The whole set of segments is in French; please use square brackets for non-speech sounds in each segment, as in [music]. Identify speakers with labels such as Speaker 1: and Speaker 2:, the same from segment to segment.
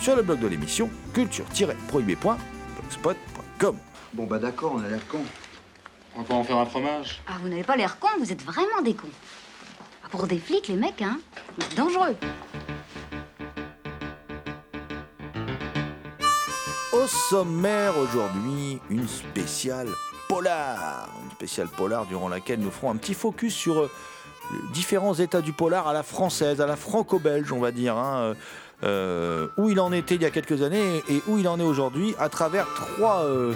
Speaker 1: sur le blog de l'émission culture-prohibée.blogspot.com.
Speaker 2: Bon bah d'accord, on a l'air con.
Speaker 3: On va pas en faire un fromage?
Speaker 4: Ah, vous n'avez pas l'air con, vous êtes vraiment des cons. Ah, Pour des flics, les mecs, hein dangereux.
Speaker 1: Au sommaire aujourd'hui, une spéciale polar. Une spéciale polar durant laquelle nous ferons un petit focus sur euh, différents états du polar à la française, à la franco-belge, on va dire. hein, euh, où il en était il y a quelques années et où il en est aujourd'hui à travers trois, euh,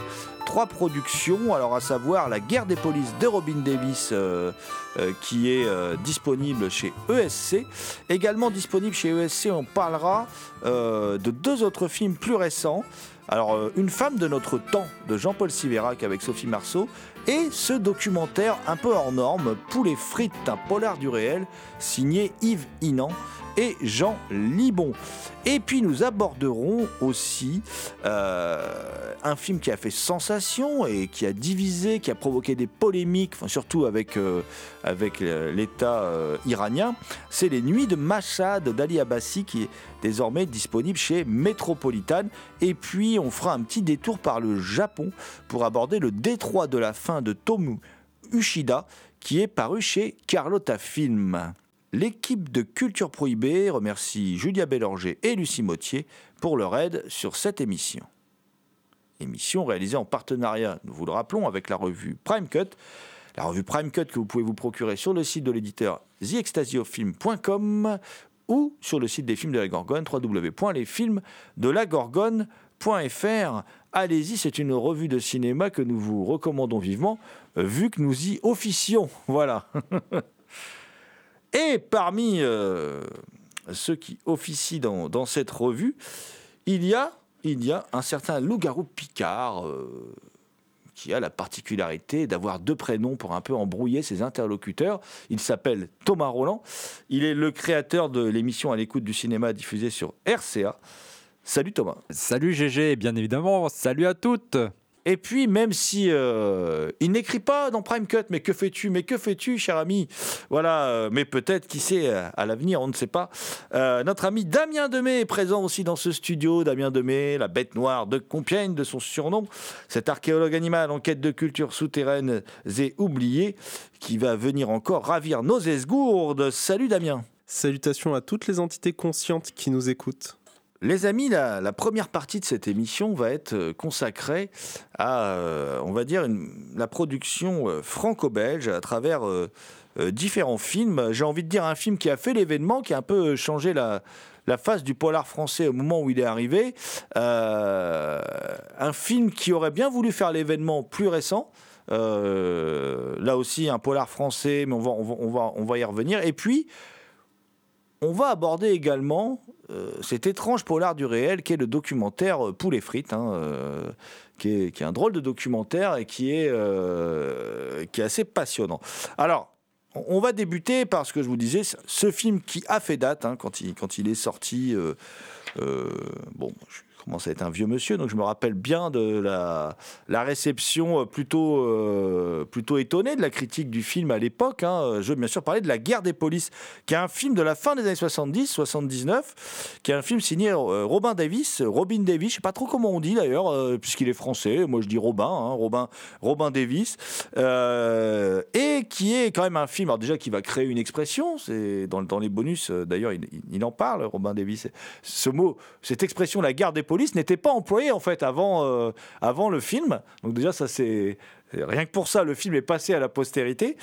Speaker 1: trois productions, alors à savoir La guerre des polices de Robin Davis euh, euh, qui est euh, disponible chez ESC. Également disponible chez ESC, on parlera de deux autres films plus récents. Alors, Une femme de notre temps de Jean-Paul Siverac avec Sophie Marceau et ce documentaire un peu hors norme, Poulet frites, un polar du réel, signé Yves Inan et Jean Libon. Et puis nous aborderons aussi un film qui a fait sensation et qui a divisé, qui a provoqué des polémiques, enfin, surtout avec, euh, avec euh, l'État euh, iranien. C'est Les Nuits de Mashhad d'Ali Abbasi qui est désormais disponible chez Metropolitan. Et puis on fera un petit détour par le Japon pour aborder le détroit de la fin de Tomu Ushida qui est paru chez Carlotta Film. L'équipe de Culture Prohibée remercie Julia Bélanger et Lucie Mottier pour leur aide sur cette émission. Émission réalisée en partenariat, nous vous le rappelons, avec la revue Prime Cut. La revue Prime Cut que vous pouvez vous procurer sur le site de l'éditeur theextasiofilm.com ou sur le site des films de la Gorgone, www.lesfilmsdelagorgone.fr. Allez-y, c'est une revue de cinéma que nous vous recommandons vivement, euh, vu que nous y officions. [laughs] Voilà. Et parmi euh, ceux qui officient dans, dans cette revue, il y a, il y a un certain loup-garou Picard euh, qui a la particularité d'avoir deux prénoms pour un peu embrouiller ses interlocuteurs. Il s'appelle Thomas Roland. Il est le créateur de l'émission à l'écoute du cinéma diffusée sur RCA. Salut Thomas.
Speaker 5: Salut GG, bien évidemment, salut à toutes
Speaker 1: Et puis, même si euh, il n'écrit pas dans Prime Cut, mais que fais-tu Mais que fais-tu, cher ami? Voilà, euh, mais peut-être, qui sait, euh, à l'avenir, on ne sait pas. Notre ami Damien Demey est présent aussi dans ce studio. Damien Demey, la bête noire de Compiègne, de son surnom, cet archéologue animal en quête de cultures souterraines et oubliées, qui va venir encore ravir nos esgourdes. Salut Damien
Speaker 6: Salutations à toutes les entités conscientes qui nous écoutent.
Speaker 1: Les amis, la, première partie de cette émission va être euh, consacrée à, euh, on va dire, la production euh, franco-belge à travers différents films. J'ai envie de dire un film qui a fait l'événement, qui a un peu changé la, face du polar français au moment où il est arrivé. Un film qui aurait bien voulu faire l'événement plus récent. Là aussi, un polar français, mais on va y revenir. Et puis, on va aborder également euh, cet étrange polar du réel qui est le documentaire euh, Poulet frites, hein, euh, qui, est, un drôle de documentaire et qui est, euh, assez passionnant. Alors, on va débuter par ce que je vous disais, ce film qui a fait date hein, quand, il, est sorti. euh, euh, bon, je commence à être un vieux monsieur, donc je me rappelle bien de la, réception plutôt, euh, plutôt étonnée de la critique du film à l'époque. hein. Je veux bien sûr parler de La guerre des polices, qui est un film de la fin des années 70, 79, qui est un film signé euh, Robin Davis, Robin Davis, je sais pas trop comment on dit d'ailleurs, euh, puisqu'il est français, moi je dis Robin, hein, Robin, Robin Davis, euh, et qui est quand même un film, alors déjà qui va créer une expression, c'est dans, les bonus euh, d'ailleurs il, il- il en parle, Robin Davis, ce mot, cette expression la guerre des polices n'était pas employée en fait avant, euh, avant le film, donc déjà ça c'est... Rien que pour ça, le film est passé à la postérité.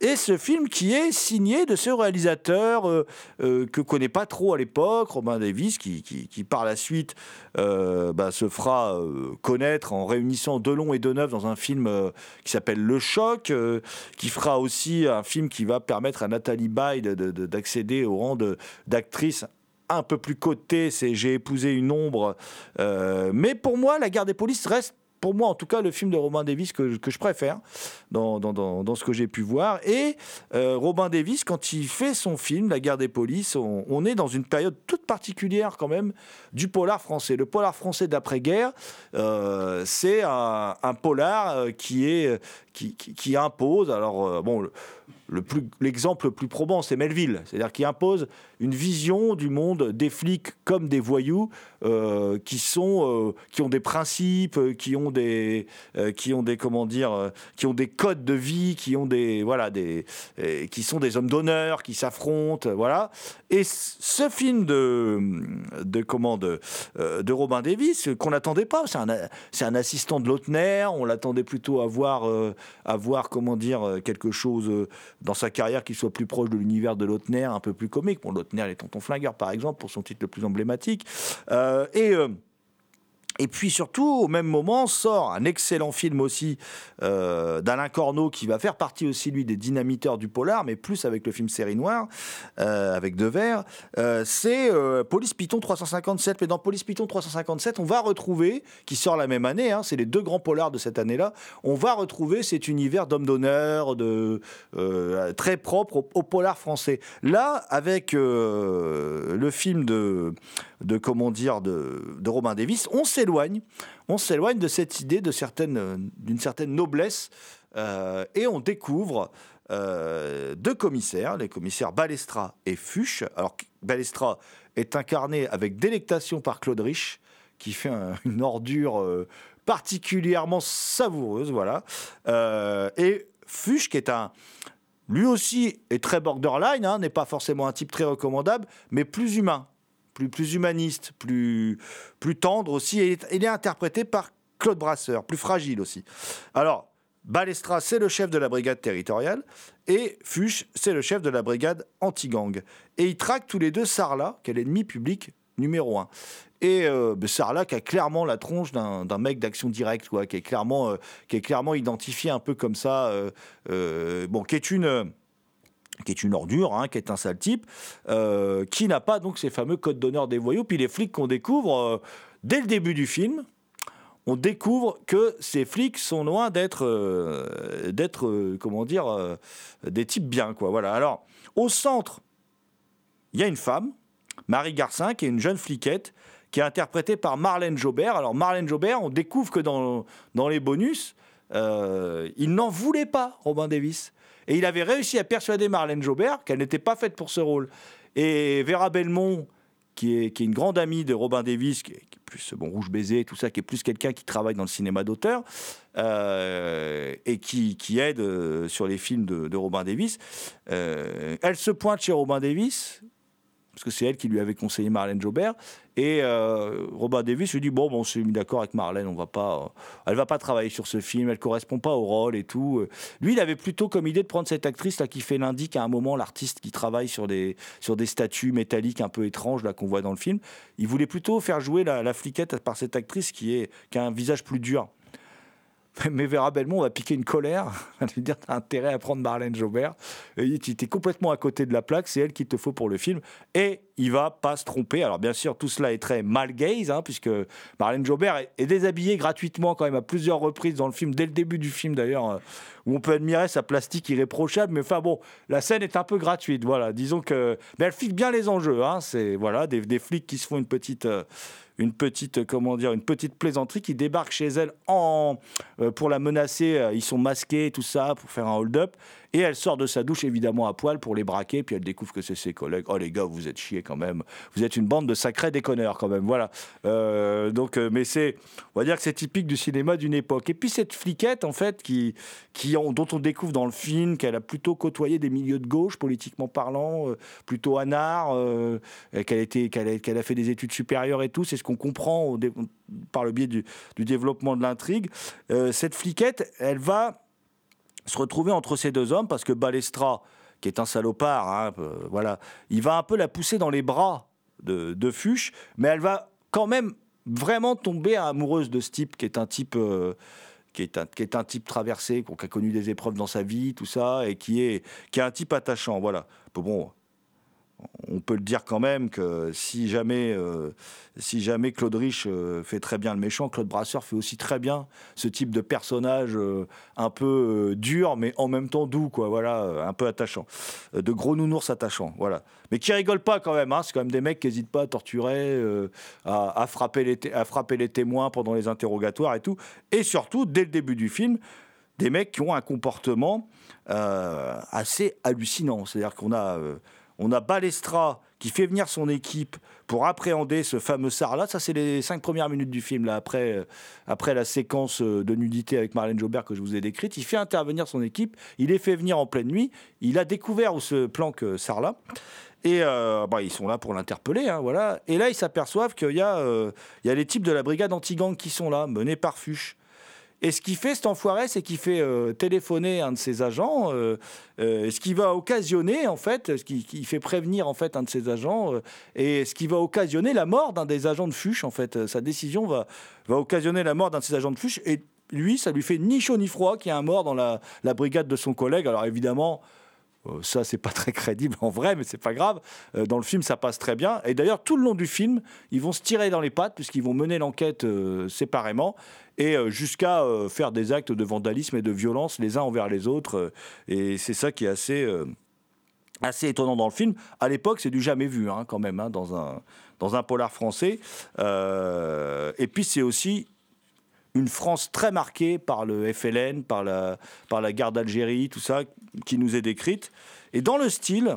Speaker 1: Et ce film qui est signé de ce réalisateur euh, euh, que connaît pas trop à l'époque, Robin Davis, qui, qui, par la suite euh, bah, se fera euh, connaître en réunissant Delon et Deneuve dans un film qui s'appelle Le Choc, qui fera aussi un film qui va permettre à Nathalie Baye de- de- de- d'accéder au rang d'actrice un peu plus cotée, c'est J'ai épousé une ombre. Euh, mais pour moi, La guerre des polices reste pour moi, en tout cas, le film de Robin Davis que, je préfère dans, ce que j'ai pu voir. Et euh, Robin Davis, quand il fait son film, La guerre des polices, on, est dans une période toute particulière quand même du polar français. Le polar français d'après-guerre, euh, c'est un, polar qui, est, qui, impose, alors bon, le, le plus- l'exemple le plus probant, c'est Melville, c'est-à-dire qui impose une vision du monde des flics comme des voyous euh, qui sont, euh, qui ont des principes, euh, qui ont des, qui ont des, comment dire, qui ont des codes de vie, qui ont des, voilà, des, qui sont des hommes d'honneur, qui s'affrontent, voilà. Et ce film de, de comment, de, de Robin Davis qu'on n'attendait pas, c'est un, c'est un assistant de Lautner, on l'attendait plutôt à voir, à voir, comment dire, quelque chose dans sa carrière qui soit plus proche de l'univers de Lautner, un peu plus comique. Bon, Les Tontons Flingueurs, par exemple, pour son titre le plus emblématique. Euh, et. Et puis surtout, au même moment, sort un excellent film aussi euh, d'Alain Corneau qui va faire partie aussi, lui, des dynamiteurs du polar, mais plus avec le film Série Noire, euh, avec Devers. Euh, c'est Police Python 357. Mais dans Police Python 357, on va retrouver, qui sort la même année, hein, c'est les deux grands polars de cette année-là, on va retrouver cet univers d'hommes d'honneur, très propre au, polar français. Là, avec le film de, de comment dire, de, de Robin Davis, on s'éloigne, on s'éloigne de cette idée de d'une certaine noblesse euh, et on découvre euh, deux commissaires, les commissaires Balestra et Fuchs. Alors Balestra est incarné avec délectation par Claude Rich, qui fait un- une ordure euh, particulièrement savoureuse, voilà. Et Fuchs, qui est un lui aussi est très borderline, hein, n'est pas forcément un type très recommandable, mais plus humain, plus, plus humaniste, plus, plus tendre aussi. Et il est interprété par Claude Brasseur, plus fragile aussi. Alors, Balestra, c'est le chef de la brigade territoriale, et Fuchs, c'est le chef de la brigade anti-gang. Et ils traquent tous les deux Sarlat, qui est l'ennemi public numéro un. Et euh, ben, Sarlat qui a clairement la tronche d'un mec d'action directe, quoi, qui est clairement, euh, qui est clairement identifié un peu comme ça, euh, euh, bon, qui est une qui est une ordure, hein, qui est un sale type, euh, qui n'a pas donc ces fameux codes d'honneur des voyous. Puis les flics qu'on découvre euh, dès le début du film, on découvre que ces flics sont loin d'être, euh, d'être, comment dire, des types bien, quoi. Voilà. Alors, au centre, il y a une femme, Marie Garcin, qui est une jeune fliquette, qui est interprétée par Marlène Jobert. Alors, Marlène Jobert, on découvre que dans, dans les bonus, il n'en voulait pas, Robin Davis. Et il avait réussi à persuader Marlène Jobert qu'elle n'était pas faite pour ce rôle. Et Vera Belmont, qui est, une grande amie de Robin Davis, qui est, qui est plus bon rouge baiser, tout ça, qui est plus quelqu'un qui travaille dans le cinéma d'auteur euh, et qui, aide euh, sur les films de, de Robin Davis. Euh, elle se pointe chez Robin Davis parce que c'est elle qui lui avait conseillé Marlène Jobert. Et euh, Robin Davis lui dit bon, bon on s'est mis d'accord avec Marlène, on va pas, euh, elle va pas travailler sur ce film, elle correspond pas au rôle et tout. Lui, il avait plutôt comme idée de prendre cette actrice là qui fait l'indique à un moment l'artiste qui travaille sur des sur des statues métalliques un peu étranges qu'on voit dans le film. Il voulait plutôt faire jouer la, la fliquette par cette actrice qui est qui a un visage plus dur. [laughs] Mais Vera Belmont va piquer une colère, [laughs] va lui dire T'as intérêt à prendre Marlène Jobert. Et tu es complètement à côté de la plaque, c'est elle qu'il te faut pour le film. Et il va pas se tromper. Alors, bien sûr, tout cela est très mal gaze, hein, puisque Marlène Jobert est, déshabillée gratuitement, quand même, à plusieurs reprises dans le film, dès le début du film d'ailleurs, euh, où on peut admirer sa plastique irréprochable. Mais enfin, bon, la scène est un peu gratuite. Voilà, disons que. Mais elle fixe bien les enjeux. Hein, c'est voilà, des, des flics qui se font une petite. euh, une petite, euh, comment dire, une petite plaisanterie qui débarque chez elle en, euh, pour la menacer. euh, Ils sont masqués, tout ça, pour faire un hold-up. Et elle sort de sa douche, évidemment, à poil pour les braquer. Puis elle découvre que c'est ses collègues. Oh, les gars, vous êtes chiés quand même. Vous êtes une bande de sacrés déconneurs, quand même. Voilà. Euh, donc, euh, mais c'est, on va dire que c'est typique du cinéma d'une époque. Et puis cette fliquette, en fait, qui, qui, ont- dont on découvre dans le film qu'elle a plutôt côtoyé des milieux de gauche, politiquement parlant, euh, plutôt anard, qu'elle, a, fait des études supérieures et tout. C'est ce qu'on comprend par le biais du, développement de l'intrigue. Cette fliquette, elle va se retrouver entre ces deux hommes parce que Balestra, qui est un salopard, hein, euh, voilà, il va un peu la pousser dans les bras de, Fuchs, mais elle va quand même vraiment tomber amoureuse de ce type qui est un type. euh, qui est, un, qui est un type traversé, qui a connu des épreuves dans sa vie, tout ça, et qui est, qui est un type attachant. Voilà. Bon, on peut le dire quand même que si jamais, euh, si jamais Claude Rich euh, fait très bien le méchant, Claude Brasseur fait aussi très bien ce type de personnage euh, un peu dur, mais en même temps doux, quoi. Voilà, un peu attachant, de gros nounours attachants, voilà. Mais qui rigolent pas quand même. Hein, c'est quand même des mecs qui n'hésitent pas à torturer, à, à frapper les à frapper les témoins pendant les interrogatoires et tout. Et surtout, dès le début du film, des mecs qui ont un comportement assez hallucinant. C'est-à-dire qu'on a, on a Balestra qui fait venir son équipe pour appréhender ce fameux Sarlat. Ça, c'est les cinq premières minutes du film, là, après, euh, après la séquence euh, de nudité avec Marlène Jobert que je vous ai décrite. Il fait intervenir son équipe, il les fait venir en pleine nuit. Il a découvert où se planque euh. Et euh, bah, ils sont là pour l'interpeller, hein, voilà. Et là, ils s'aperçoivent qu'il y, il y a les types de la brigade anti-gang qui sont là, menés par Fuchs. Et ce qu'il fait, cet enfoiré, c'est qu'il fait euh, téléphoner un de ses agents, euh, euh, ce qui va occasionner, en fait, ce qui, fait prévenir, en fait, un de ses agents, et ce qui va occasionner la mort d'un des agents de Fuchs, en fait. Sa décision va, occasionner la mort d'un de ses agents de Fuchs, et lui, ça lui fait ni chaud ni froid qu'il y a un mort dans la brigade de son collègue. Alors évidemment, euh, ça, c'est pas [laughs] très crédible en vrai, mais c'est pas grave. Euh, dans le film, ça passe très bien. Et d'ailleurs, tout le long du film, ils vont se tirer dans les pattes puisqu'ils vont mener l'enquête euh, séparément et jusqu'à faire des actes de vandalisme et de violence les uns envers les autres. et c'est ça qui est assez, assez étonnant dans le film. À l'époque, c'est du jamais vu hein, quand même hein, dans, un, dans un polar français. Et puis, c'est aussi une France très marquée par le FLN, par la, par la guerre d'Algérie, tout ça, qui nous est décrite. Et dans le style,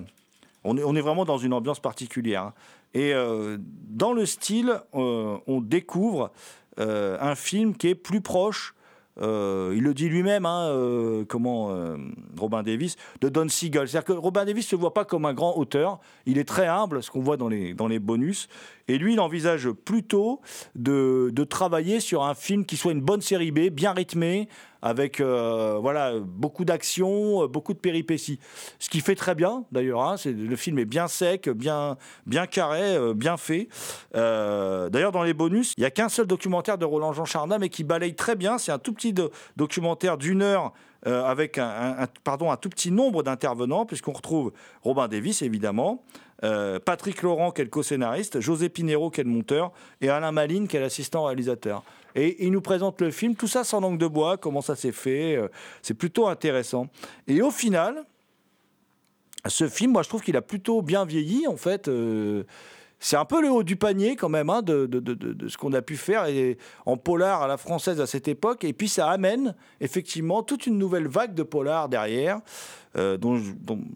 Speaker 1: on est, on est vraiment dans une ambiance particulière. hein. Et euh, dans le style, euh, on découvre euh, un film qui est plus proche. Euh, il le dit lui-même, hein, euh, comment euh, Robin Davis, de Don Siegel. C'est-à-dire que Robin Davis ne se voit pas comme un grand auteur. Il est très humble, ce qu'on voit dans les, dans les bonus. Et lui, il envisage plutôt de, de travailler sur un film qui soit une bonne série B, bien rythmé, avec euh, voilà, beaucoup d'action, euh, beaucoup de péripéties. Ce qui fait très bien, d'ailleurs. hein, le film est bien sec, bien, bien carré, euh, bien fait. D'ailleurs, dans les bonus, il n'y a qu'un seul documentaire de Roland Jean Charnat, mais qui balaye très bien. C'est un tout petit do- documentaire d'une heure avec un- pardon, un tout petit nombre d'intervenants, puisqu'on retrouve Robin Davis, évidemment, euh, Patrick Laurent, qui est le co-scénariste, José Pinero, qui est le monteur, et Alain Maline, qui est l'assistant réalisateur. Et il nous présente le film, tout ça sans langue de bois, comment ça s'est fait. euh, c'est plutôt intéressant. Et au final, ce film, moi, je trouve qu'il a plutôt bien vieilli, en fait. euh, c'est un peu le haut du panier, quand même, hein, de, ce qu'on a pu faire en polar à la française à cette époque. Et puis, ça amène, effectivement, toute une nouvelle vague de polar derrière, euh, dont,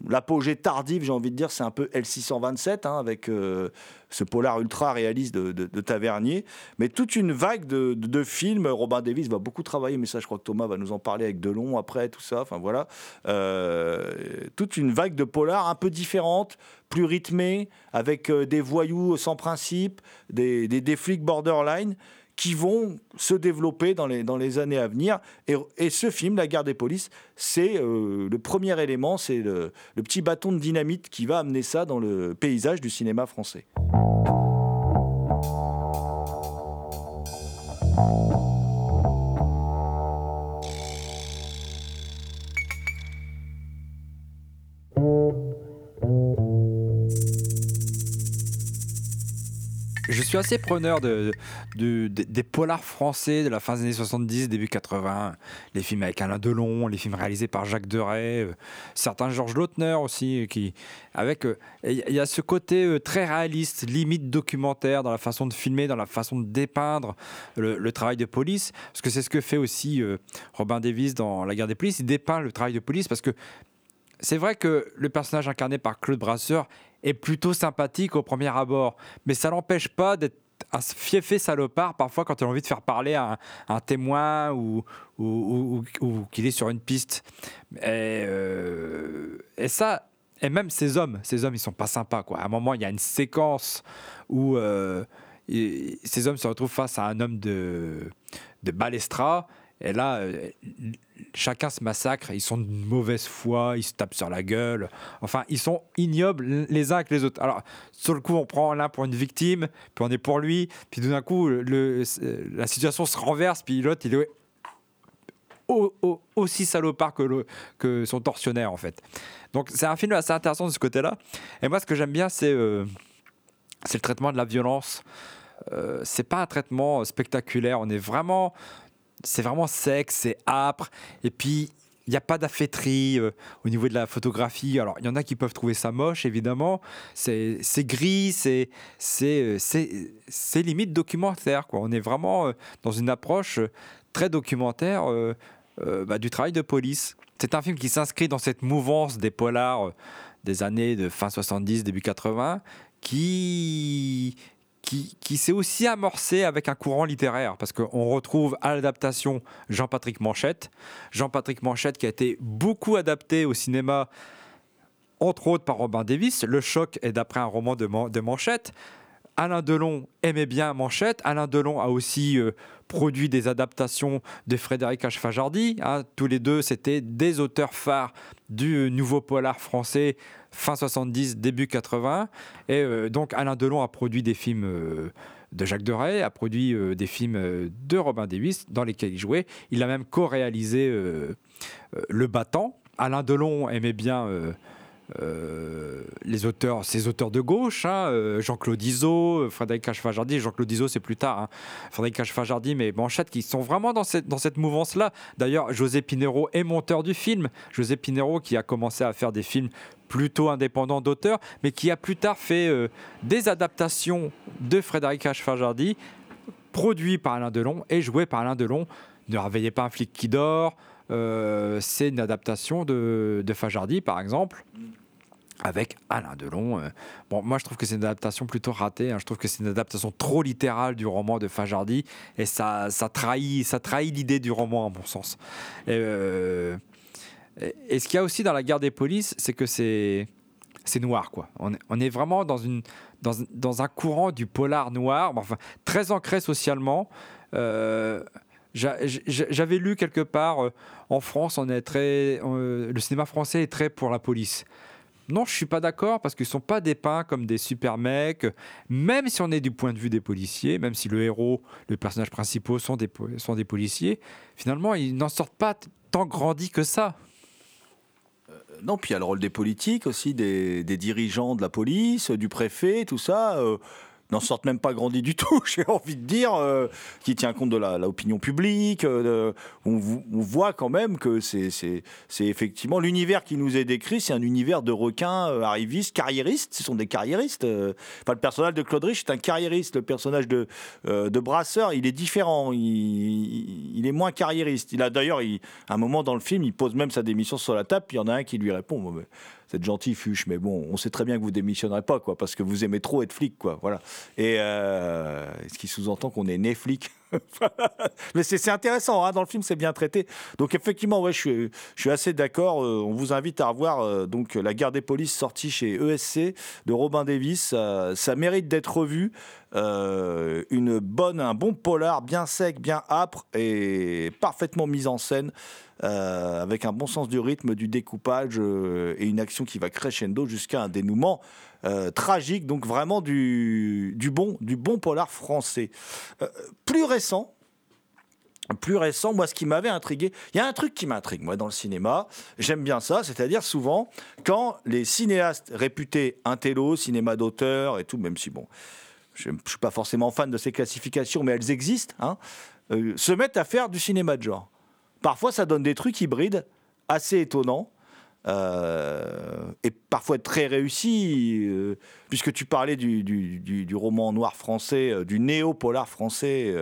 Speaker 1: l'apogée tardive, j'ai envie de dire, c'est un peu L627, hein, avec euh, ce polar ultra réaliste de, Tavernier. Mais toute une vague de, films. Robin Davis va beaucoup travailler, mais ça, je crois que Thomas va nous en parler avec Delon après, tout ça. Enfin, voilà. Euh, toute une vague de polar un peu différente, plus rythmée, avec des voyous sans principe, des, des flics borderline qui vont se développer dans les, années à venir. Et, ce film, La guerre des polices, c'est euh, le premier élément, c'est le petit bâton de dynamite qui va amener ça dans le paysage du cinéma français.
Speaker 5: Je suis assez preneur de, de- de- des polars français de la fin des années 70, début 80. Les films avec Alain Delon, les films réalisés par Jacques Deray, euh, certains Georges Lautner aussi, euh, qui, avec, euh, il y a ce côté très réaliste, limite documentaire dans la façon de filmer, dans la façon de dépeindre le, le travail de police, parce que c'est ce que fait aussi Robin Davis dans La guerre des polices. Il dépeint le travail de police parce que c'est vrai que le personnage incarné par Claude Brasseur est plutôt sympathique au premier abord, mais ça l'empêche pas d'être un fiefé salopard parfois quand il a envie de faire parler à un, témoin ou, ou, qu'il est sur une piste. Et, euh, et ça, et même ces hommes, ces hommes, ils sont pas sympas. Quoi. À un moment, il y a une séquence où euh, ces hommes se retrouvent face à un homme de, de balestra. Et là, euh, chacun se massacre, ils sont de mauvaise foi, ils se tapent sur la gueule. Enfin, ils sont ignobles les uns avec les autres. Alors, sur le coup, on prend l'un pour une victime, puis on est pour lui, puis tout d'un coup, la situation se renverse, puis l'autre, il est au- au- aussi salopard que, que son tortionnaire, en fait. Donc, c'est un film assez intéressant de ce côté-là. Et moi, ce que j'aime bien, c'est euh, le traitement de la violence. Euh, c'est pas un traitement spectaculaire, on est vraiment c'est vraiment sec, c'est âpre. Et puis, il n'y a pas d'affêterie euh, au niveau de la photographie. Alors, il y en a qui peuvent trouver ça moche, évidemment. C'est gris, euh, c'est- limite documentaire. On est vraiment euh, dans une approche très documentaire bah, du travail de police. C'est un film qui s'inscrit dans cette mouvance des polars des années de fin 70, début 80, qui, qui, s'est aussi amorcé avec un courant littéraire, parce qu'on retrouve à l'adaptation Jean-Patrick Manchette. Jean-Patrick Manchette qui a été beaucoup adapté au cinéma, entre autres par Robin Davis. Le choc est d'après un roman de, Man- de Manchette. Alain Delon aimait bien Manchette. Alain Delon a aussi euh, produit des adaptations de Frédéric H. Fajardi. hein. Tous les deux, c'était des auteurs phares du nouveau polar français fin 70, début 80. Et euh, donc Alain Delon a produit des films euh, de Jacques Deray, a produit euh, des films euh, de Robin Davis dans lesquels il jouait. Il a même co-réalisé euh, euh, Le Battant. Alain Delon aimait bien euh, euh, les auteurs, ces auteurs de gauche, hein, euh, Jean-Claude Iso, euh, Frédéric Cache-Fajardi. Jean-Claude Iso, c'est plus tard. hein, Frédéric Cache-Fajardi, mais Manchette, qui sont vraiment dans cette, dans cette mouvance-là. D'ailleurs, José Pinero est monteur du film. José Pinero, qui a commencé à faire des films plutôt indépendants d'auteurs, mais qui a plus tard fait euh, des adaptations de Frédéric Cache-Fajardi, produits par Alain Delon et joués par Alain Delon. Ne réveillez pas un flic qui dort. Euh, c'est une adaptation de, de Fajardi, par exemple avec Alain Delon. euh. Bon, moi, je trouve que c'est une adaptation plutôt ratée. hein. Je trouve que c'est une adaptation trop littérale du roman de Fajardi et ça, ça trahit, ça trahit l'idée du roman, à mon sens. Et, euh, ce qu'il y a aussi dans la guerre des polices, c'est que c'est noir, quoi. On est, vraiment dans, un courant du polar noir, enfin, très ancré socialement. J'avais lu quelque part, euh, en France, on est très, euh, le cinéma français est très pour la police. Non, je suis pas d'accord parce qu'ils sont pas dépeints comme des super mecs. Même si on est du point de vue des policiers, même si le héros, le personnage principal sont des, sont des policiers, finalement ils n'en sortent pas tant grandis que ça.
Speaker 1: Non, puis il y a le rôle des politiques aussi, des dirigeants de la police, du préfet, tout ça. N'en sortent même pas grandis du tout, [laughs] j'ai envie de dire, euh, qui tient compte de l'opinion publique. euh, on, vo- on voit quand même que c'est c'est- c'est effectivement l'univers qui nous est décrit, c'est un univers de requins euh, arrivistes, carriéristes. Ce sont des carriéristes. Enfin, le personnage de Claude Rich est un carriériste. Le personnage de, de Brasseur, il est différent. Il, est moins carriériste. Il a d'ailleurs, il- à un moment dans le film, il pose même sa démission sur la table. Puis il y en a un qui lui répond. Bon, mais êtes gentil, Fuchs, mais bon, on sait très bien que vous démissionnerez pas, quoi, parce que vous aimez trop être flic, quoi. Voilà. Et euh, ce qui sous-entend qu'on est né [laughs] mais c'est intéressant, hein, dans le film, c'est bien traité. Donc effectivement, ouais, je suis, je suis assez d'accord. euh, on vous invite à revoir euh, donc la guerre des polices sortie chez ESC de Robin Davis. Ça mérite d'être revu. Une bonne, un bon polar, bien sec, bien âpre et parfaitement mis en scène. Euh, avec un bon sens du rythme, du découpage euh, et une action qui va crescendo jusqu'à un dénouement euh, tragique. Donc vraiment du, bon, du bon polar français. Plus récent, plus récent, moi, ce qui m'avait intrigué, il y a un truc qui m'intrigue, moi, dans le cinéma. J'aime bien ça, c'est-à-dire souvent, quand les cinéastes réputés intello, cinéma d'auteur et tout, même si, bon, je ne suis pas forcément fan de ces classifications, mais elles existent, hein, se mettent à faire du cinéma de genre. Parfois, ça donne des trucs hybrides assez étonnants. euh, et parfois très réussis, euh, puisque tu parlais du, roman noir français, euh, du néo-polar français,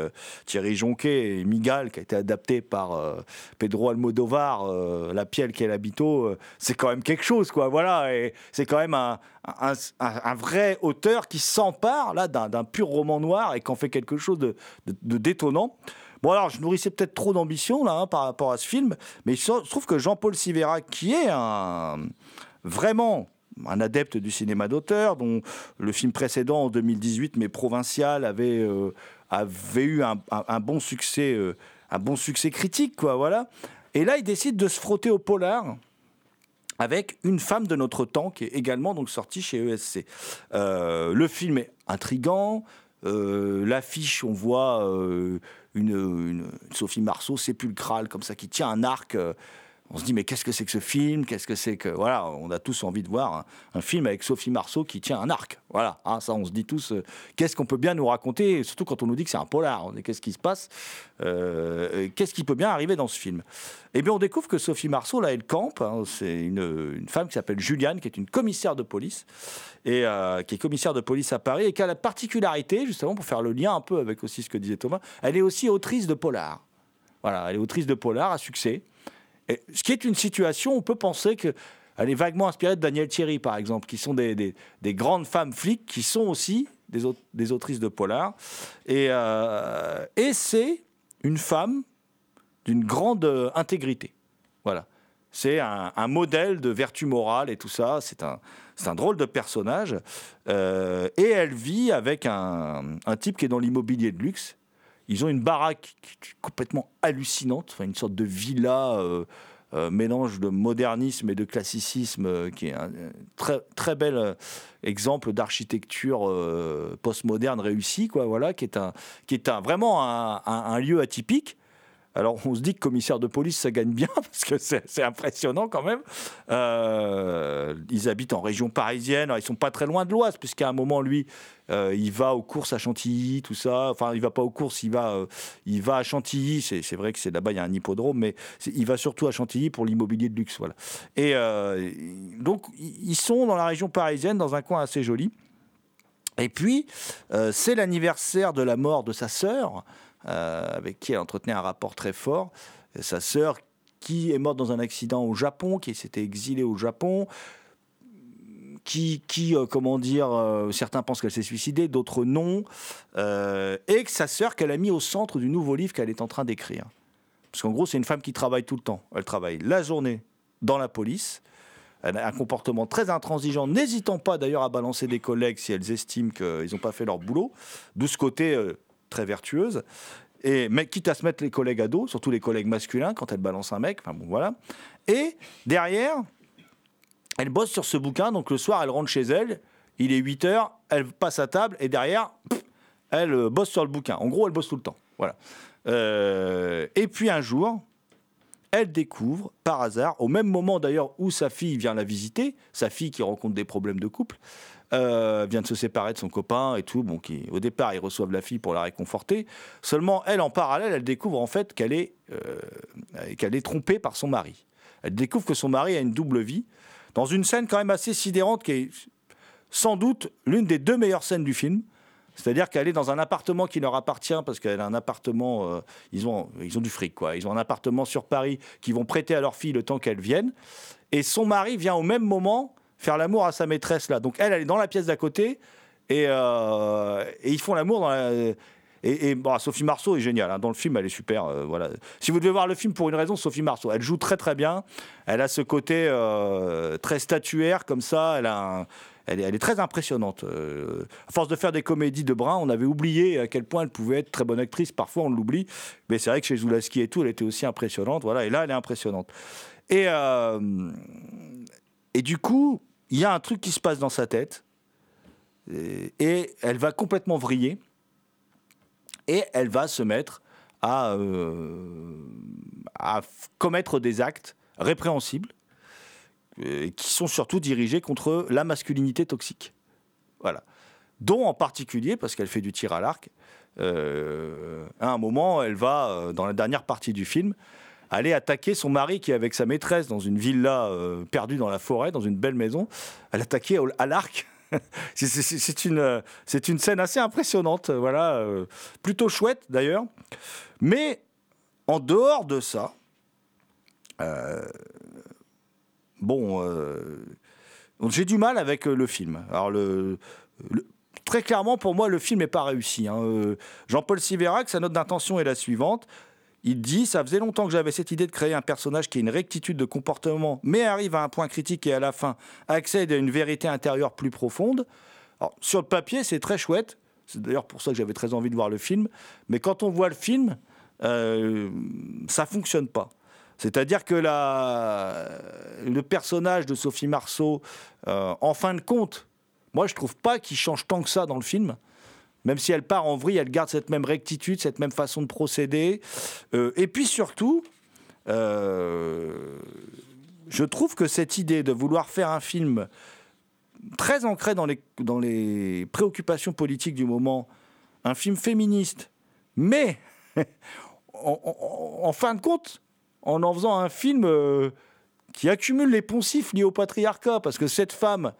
Speaker 1: Thierry Jonquet et Migal, qui a été adapté par Pedro Almodovar, La Pielle qu'est l'habito, euh, c'est quand même quelque chose, quoi. Voilà, c'est quand même un, vrai auteur qui s'empare là d'un pur roman noir et qu'en fait quelque chose de détonnant. Bon alors, je nourrissais peut-être trop d'ambition là hein, par rapport à ce film, mais il se trouve que Jean-Paul Sivera, qui est un vraiment un adepte du cinéma d'auteur, dont le film précédent en 2018, mais provincial, avait, euh, eu un bon succès, euh, un bon succès critique, quoi, voilà. Et là, il décide de se frotter au polar avec une femme de notre temps qui est également donc sortie chez ESC. Euh, le film est intrigant. Euh, L'affiche, on voit euh, une, Sophie Marceau sépulcrale comme ça qui tient un arc. On se dit mais qu'est-ce que c'est que ce film? Qu'est-ce que c'est que voilà On a tous envie de voir un, film avec Sophie Marceau qui tient un arc. Voilà, hein, ça on se dit tous euh, qu'est-ce qu'on peut bien nous raconter? Surtout quand on nous dit que c'est un polar. Qu'est-ce qui se passe? Euh, Qu'est-ce qui peut bien arriver dans ce film? Eh bien on découvre que Sophie Marceau là elle campe. hein, c'est une, une femme qui s'appelle Juliane qui est une commissaire de police et euh, qui est commissaire de police à Paris et qui a la particularité justement pour faire le lien un peu avec aussi ce que disait Thomas. Elle est aussi autrice de polar. Voilà, elle est autrice de polar à succès. Ce qui est une situation, on peut penser que elle est vaguement inspirée de Daniel Thierry, par exemple, qui sont des, des- des grandes femmes flics qui sont aussi des, au- des autrices de polar. Et, euh, et c'est une femme d'une grande euh, intégrité. Voilà. C'est un, modèle de vertu morale et tout ça. C'est un, drôle de personnage. Euh, et elle vit avec un type qui est dans l'immobilier de luxe. Ils ont une baraque complètement hallucinante, enfin, une sorte de villa euh, euh, mélange de modernisme et de classicisme, euh, qui est un, très, très bel exemple d'architecture postmoderne réussie, quoi, voilà, qui est, un, qui est un, vraiment un lieu atypique. Alors on se dit que commissaire de police, ça gagne bien, [laughs] parce que c'est impressionnant quand même. Euh, ils habitent en région parisienne, Alors, ils sont pas très loin de l'Oise, puisqu'à un moment, lui, euh, il va aux courses à Chantilly, tout ça. Enfin, il va pas aux courses, il va, euh, il va à Chantilly. C'est vrai que c'est là-bas, il y a un hippodrome, mais il va surtout à Chantilly pour l'immobilier de luxe, voilà. Et donc, ils sont dans la région parisienne, dans un coin assez joli. Et puis, c'est l'anniversaire de la mort de sa sœur, avec qui elle entretenait un rapport très fort. Sa sœur qui est morte dans un accident au Japon, qui s'était exilée au Japon, qui, euh, comment dire, euh, certains pensent qu'elle s'est suicidée, d'autres non, euh, et que sa sœur qu'elle a mis au centre du nouveau livre qu'elle est en train d'écrire. Parce qu'en gros, c'est une femme qui travaille tout le temps. Elle travaille la journée dans la police. Elle a un comportement très intransigeant, n'hésitant pas d'ailleurs à balancer des collègues si elles estiment qu'ils n'ont pas fait leur boulot. De ce côté, euh, très vertueuse. Et, mais quitte à se mettre les collègues à dos, surtout les collègues masculins, quand elle balance un mec. Enfin bon, voilà. Et derrière, elle bosse sur ce bouquin. Donc le soir, elle rentre chez elle. Il est 8 heures. Elle passe à table. Et derrière, elle euh, bosse sur le bouquin. En gros, elle bosse tout le temps. Voilà. Euh, et puis un jour, elle découvre, par hasard, au même moment d'ailleurs où sa fille vient la visiter, sa fille qui rencontre des problèmes de couple, euh, vient de se séparer de son copain et tout. Bon, au départ, ils reçoivent la fille pour la réconforter. Seulement, elle, en parallèle, elle découvre en fait qu'elle est, euh, qu'elle est trompée par son mari. Elle découvre que son mari a une double vie, dans une scène quand même assez sidérante, qui est sans doute l'une des deux meilleures scènes du film. C'est-à-dire qu'elle est dans un appartement qui leur appartient parce qu'elle a un appartement, euh, ils, ont, ils ont du fric, quoi. Ils ont un appartement sur Paris qu'ils vont prêter à leur fille le temps qu'elle vienne. Et son mari vient au même moment faire l'amour à sa maîtresse là. Donc elle, elle est dans la pièce d'à côté et, euh, ils font l'amour dans la. Et, et, bon, Sophie Marceau est géniale. hein. Dans le film, elle est super. euh, voilà. Si vous devez voir le film pour une raison, Sophie Marceau, elle joue très très bien. Elle a ce côté euh, très statuaire comme ça. Elle a elle est, très impressionnante. À force de faire des comédies de Brun, on avait oublié à quel point elle pouvait être très bonne actrice. Parfois, on l'oublie. Mais c'est vrai que chez Zulaski et tout, elle était aussi impressionnante. Voilà. Et là, elle est impressionnante. Et, et du coup, il y a un truc qui se passe dans sa tête. Et, et elle va complètement vriller. Et elle va se mettre à, euh, commettre des actes répréhensibles euh, qui sont surtout dirigés contre la masculinité toxique. Voilà. dont en particulier, parce qu'elle fait du tir à l'arc, euh, à un moment, elle va, euh, dans la dernière partie du film, aller attaquer son mari qui est avec sa maîtresse dans une villa euh, perdue dans la forêt, dans une belle maison. Elle attaquait à l'arc. [laughs] C'est- une, euh, une scène assez impressionnante, voilà, euh, plutôt chouette d'ailleurs. Mais en dehors de ça, bon, j'ai du mal avec le film. Alors le, très clairement pour moi le film n'est pas réussi. hein. Jean-Paul Siverac, sa note d'intention est la suivante. Il dit ça faisait longtemps que j'avais cette idée de créer un personnage qui a une rectitude de comportement, mais arrive à un point critique et à la fin accède à une vérité intérieure plus profonde. Sur le papier, c'est très chouette. C'est d'ailleurs pour ça que j'avais très envie de voir le film. Mais quand on voit le film, euh, ça fonctionne pas. C'est-à-dire que le personnage de Sophie Marceau, euh, en fin de compte, moi je trouve pas qu'il change tant que ça dans le film. Même si elle part en vrille, elle garde cette même rectitude, cette même façon de procéder. Euh, et puis surtout, euh, je trouve que cette idée de vouloir faire un film très ancré dans les, préoccupations politiques du moment, un film féministe, mais [laughs] en fin de compte, en en faisant un film euh, qui accumule les poncifs liés au patriarcat, parce que cette femme,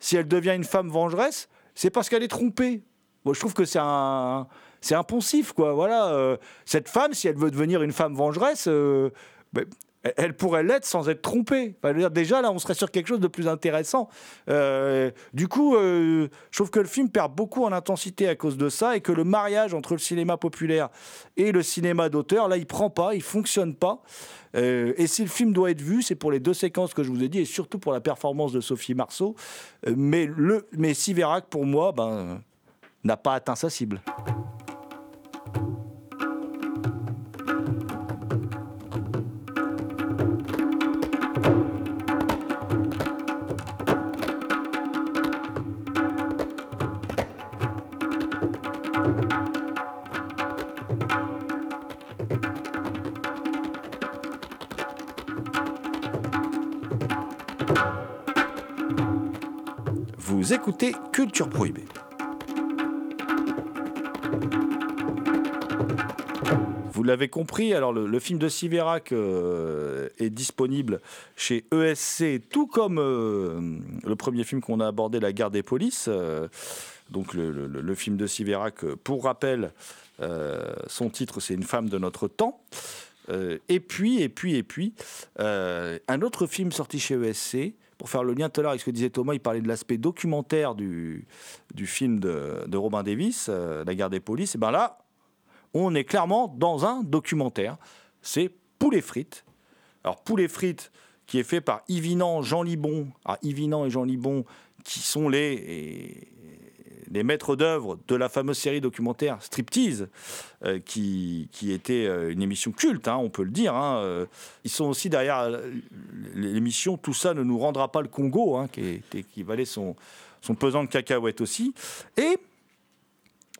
Speaker 1: si elle devient une femme vengeresse, c'est parce qu'elle est trompée. Moi, je trouve que c'est un, c'est un poncif, quoi. Voilà, euh, cette femme, si elle veut devenir une femme vengeresse, euh, ben, elle- pourrait l'être sans être trompée. Déjà, là, on serait sur quelque chose de plus intéressant. Euh, du coup, je trouve que le film perd beaucoup en intensité à cause de ça et que le mariage entre le cinéma populaire et le cinéma d'auteur, là, il prend pas, il fonctionne pas. Et si le film doit être vu, c'est pour les deux séquences que je vous ai dit et surtout pour la performance de Sophie Marceau. Mais, le, mais Siverac, pour moi, ben, n'a pas atteint sa cible. Vous écoutez Culture Prohibée. Vous l'avez compris, alors le, film de Siverac euh, est disponible chez ESC, tout comme euh, le premier film qu'on a abordé, La guerre des polices. euh, donc le, film de Siverac, pour rappel, euh, son titre c'est Une femme de notre temps. Et puis, et puis, et puis, un autre film sorti chez ESC, pour faire le lien tout à l'heure avec ce que disait Thomas, il parlait de l'aspect documentaire du, film de, Robin Davis, La guerre des polices. Et bien là, on est clairement dans un documentaire. C'est Poulet frites. Alors, Poulet frites, qui est fait par Yvinan, Jean Libon. Alors, Yvinan et Jean Libon, qui sont les, les maîtres d'œuvre de la fameuse série documentaire Striptease, euh, qui, qui était euh, une émission culte, hein, on peut le dire. hein, euh. Ils sont aussi derrière l'émission Tout ça ne nous rendra pas le Congo, hein, qui, était- qui valait son, son pesant de cacahuètes aussi. Et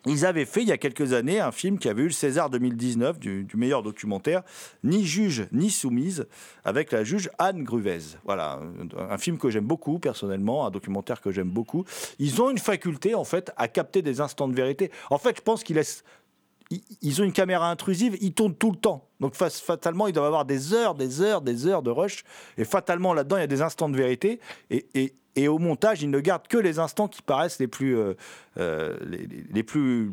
Speaker 1: ils avaient fait il y a quelques années un film qui avait eu le César 2019 du, du meilleur documentaire, Ni juge ni soumise, avec la juge Anne Gruvez. Voilà, un, un film que j'aime beaucoup personnellement, un documentaire que j'aime beaucoup. Ils ont une faculté en fait à capter des instants de vérité. En fait, je pense qu'ils laissent ils- ont une caméra intrusive, ils tournent tout le temps. Donc fa- fatalement, ils doivent avoir des heures, des heures, des heures de rush. Et fatalement, là-dedans, il y a des instants de vérité. Et, au montage, ils ne gardent que les instants qui paraissent les plus, euh, euh, les, plus,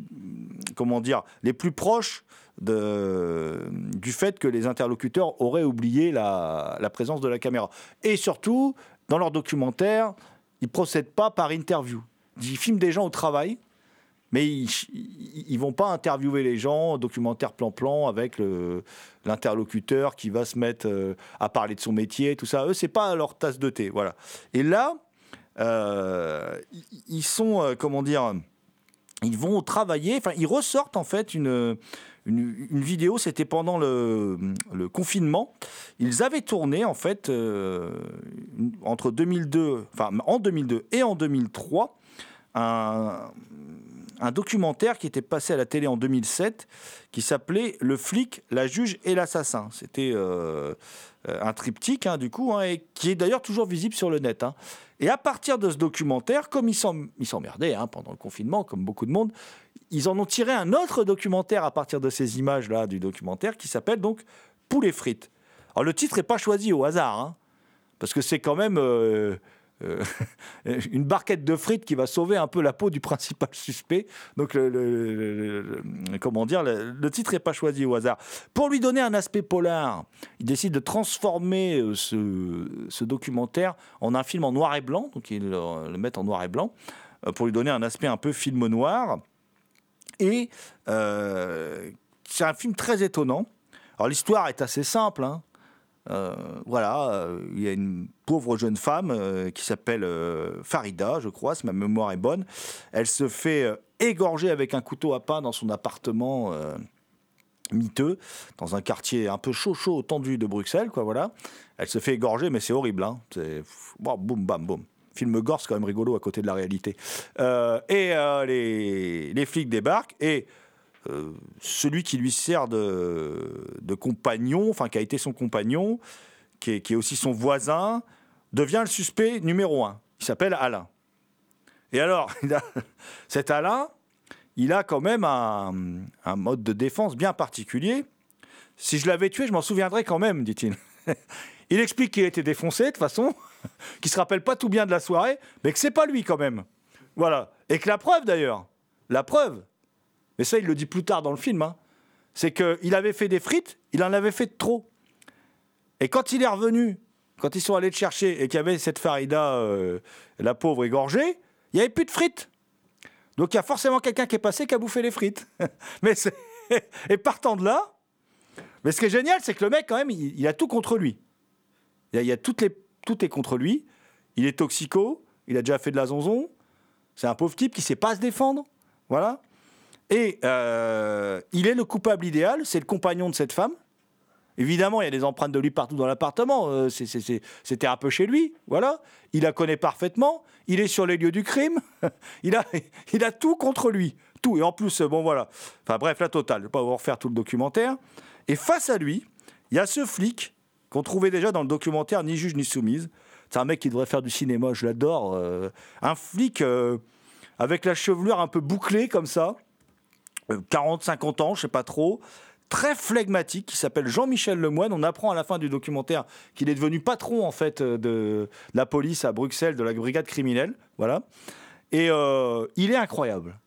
Speaker 1: comment dire, les plus proches du fait que les interlocuteurs auraient oublié la, la présence de la caméra. Et surtout, dans leur documentaire, ils procèdent pas par interview. Ils filment des gens au travail mais ils, ils vont pas interviewer les gens, documentaire plan-plan avec l'interlocuteur qui va se mettre euh, à parler de son métier, tout ça. Eux, c'est pas leur tasse de thé, voilà. Et là, euh, ils- sont, euh, comment dire, ils vont travailler, enfin, ils ressortent en fait une, une, vidéo, c'était pendant le, confinement. Ils avaient tourné en fait entre 2002, enfin en 2002 et en 2003, un, un documentaire qui était passé à la télé en 2007 qui s'appelait Le flic, la juge et l'assassin. C'était euh, un triptyque hein, du coup, hein, et qui est d'ailleurs toujours visible sur le net. hein. Et à partir de ce documentaire, comme ils s'em- ils s'emmerdaient pendant le confinement, comme beaucoup de monde, ils en ont tiré un autre documentaire à partir de ces images-là du documentaire qui s'appelle donc Poulet frites. Alors le titre n'est pas choisi au hasard, parce que c'est quand même euh, euh, [laughs] une barquette de frites qui va sauver un peu la peau du principal [laughs] suspect. Donc le, le- comment dire, le, titre n'est pas choisi au hasard. Pour lui donner un aspect polar, il décide de transformer euh, ce, documentaire en un film en noir et blanc, donc il le, met en noir et blanc, euh, pour lui donner un aspect un peu film noir. Et c'est un film très étonnant. Alors l'histoire est assez simple. hein. Euh, voilà, euh, il y a une pauvre jeune femme euh, qui s'appelle Farida, je crois, si ma mémoire est bonne. Elle se fait égorger avec un couteau à pain dans son appartement miteux, dans un quartier un peu chaud, chaud, tendu de Bruxelles, quoi, voilà. Elle se fait égorger, mais c'est horrible, hein. C'est boum, bam, boum. Film gore, c'est quand même rigolo à côté de la réalité. Et les, les flics débarquent et euh, celui qui lui sert de, compagnon, enfin qui a été son compagnon, qui est, aussi son voisin, devient le suspect numéro un. Il s'appelle Alain. Et alors, [laughs] cet Alain, il a quand même un, un mode de défense bien particulier. Si je l'avais tué, je m'en souviendrais quand même, dit-il. [laughs] Il explique qu'il a été défoncé, de toute façon, [laughs] qu'il se rappelle pas tout bien de la soirée, mais que c'est pas lui quand même. Voilà. Et que la preuve d'ailleurs, la preuve, mais ça il le dit plus tard dans le film, hein, c'est qu'il avait fait des frites, il en avait fait trop. Et quand il est revenu, quand ils sont allés le chercher et qu'il y avait cette Farida, euh, la pauvre égorgée, il n'y avait plus de frites. Donc il y a forcément quelqu'un qui est passé qui a bouffé les frites. [laughs] mais [laughs] et partant de là, mais ce qui est génial, c'est que le mec, quand même, il, a tout contre lui. Il y a, les, tout est contre lui. Il est toxico, il a déjà fait de la zonzon. C'est un pauvre type qui sait pas se défendre. Voilà. Et euh, il est le coupable idéal, c'est le compagnon de cette femme. Évidemment, il y a des empreintes de lui partout dans l'appartement. euh, C'était un peu chez lui. Voilà. Il la connaît parfaitement. Il est sur les lieux du crime. [laughs] il, a, [laughs] il a tout contre lui. Tout. Et en plus, euh, bon voilà. Enfin bref, la totale. Je ne vais pas vous refaire tout le documentaire. Et face à lui, il y a ce flic qu'on trouvait déjà dans le documentaire Ni juge ni soumise. C'est un mec qui devrait faire du cinéma, je l'adore. un flic avec la chevelure un peu bouclée comme ça. 40-50 ans, je sais pas trop, très flegmatique, qui s'appelle Jean-Michel Lemoine. On apprend à la fin du documentaire qu'il est devenu patron en fait euh, de la police à Bruxelles, de la brigade criminelle, voilà. Et euh, il est incroyable.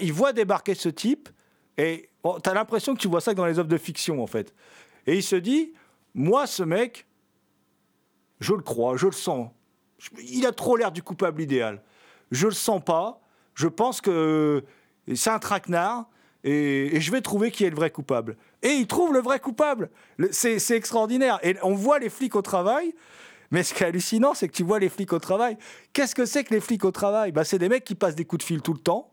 Speaker 1: Il voit débarquer ce type et tu as l'impression que tu vois ça que dans les œuvres de fiction en fait. Et il se dit, moi ce mec, je le crois, je le sens. Il a trop l'air du coupable idéal. Je le sens pas. Je pense que c'est un traquenard. Et, je vais trouver qui est le vrai coupable. Et il trouve le vrai coupable. Le- C'est c'est extraordinaire. Et on voit les flics au travail. Mais ce qui est hallucinant, c'est que tu vois les flics au travail. Qu'est-ce que c'est que les flics au travail? Bah, C'est des mecs qui passent des coups de fil tout le temps,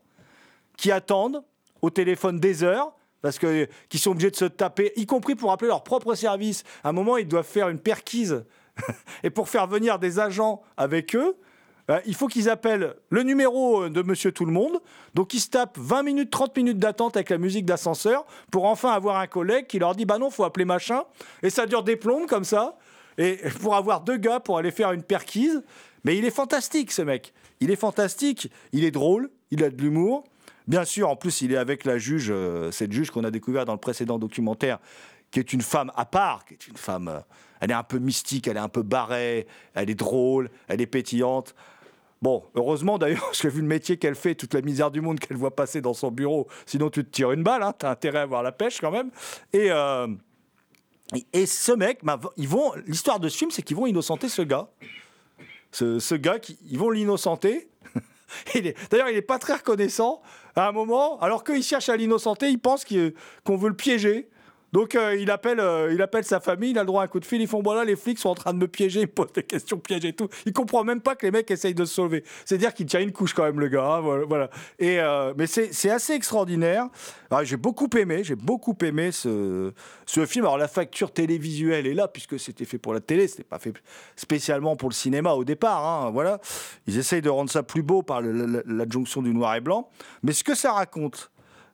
Speaker 1: qui attendent au téléphone des heures, parce que qui sont obligés de se taper, y compris pour appeler leur propre service. À un moment, ils doivent faire une perquise. [laughs] Et pour faire venir des agents avec eux, euh, il faut qu'ils appellent le numéro de Monsieur Tout le Monde. Donc ils se tapent 20 minutes, 30 minutes d'attente avec la musique d'ascenseur pour enfin avoir un collègue qui leur dit Bah non, faut appeler machin. Et ça dure des plombes comme ça. Et [laughs] pour avoir deux gars pour aller faire une perquise. Mais il est fantastique ce mec. Il est fantastique. Il est drôle. Il a de l'humour. Bien sûr, en plus, il est avec la juge, euh, cette juge qu'on a découvert dans le précédent documentaire, qui est une femme à part, qui est une femme. euh, elle est un peu mystique, elle est un peu barrée, elle est drôle, elle est pétillante. Bon, heureusement d'ailleurs, [laughs] parce que vu le métier qu'elle fait, toute la misère du monde qu'elle voit passer dans son bureau, sinon tu te tires une balle, hein, t'as intérêt à avoir la pêche quand même. Et, euh, et- ce mec, ils vont, l'histoire de ce film, c'est qu'ils vont innocenter ce gars. Ce, gars, qui, ils vont l'innocenter. [laughs] D'ailleurs, il n'est pas très reconnaissant à un moment, alors qu'il cherche à l'innocenter, il pense qu'on veut le piéger. Donc euh, il, appelle, euh, il appelle sa famille, il a le droit à un coup de fil, ils font voilà, les flics sont en train de me piéger, ils posent des questions pièges et tout. Il comprend même pas que les mecs essayent de se sauver. C'est-à-dire qu'il tient une couche quand même, le gars. hein, voilà. Et, euh, mais c'est assez extraordinaire. Alors, J'ai beaucoup aimé, j'ai beaucoup aimé ce, ce film. Alors la facture télévisuelle est là, puisque c'était fait pour la télé, c'était pas fait spécialement pour le cinéma au départ. hein, voilà. Ils essayent de rendre ça plus beau par l'adjonction du noir et blanc. Mais ce que ça raconte,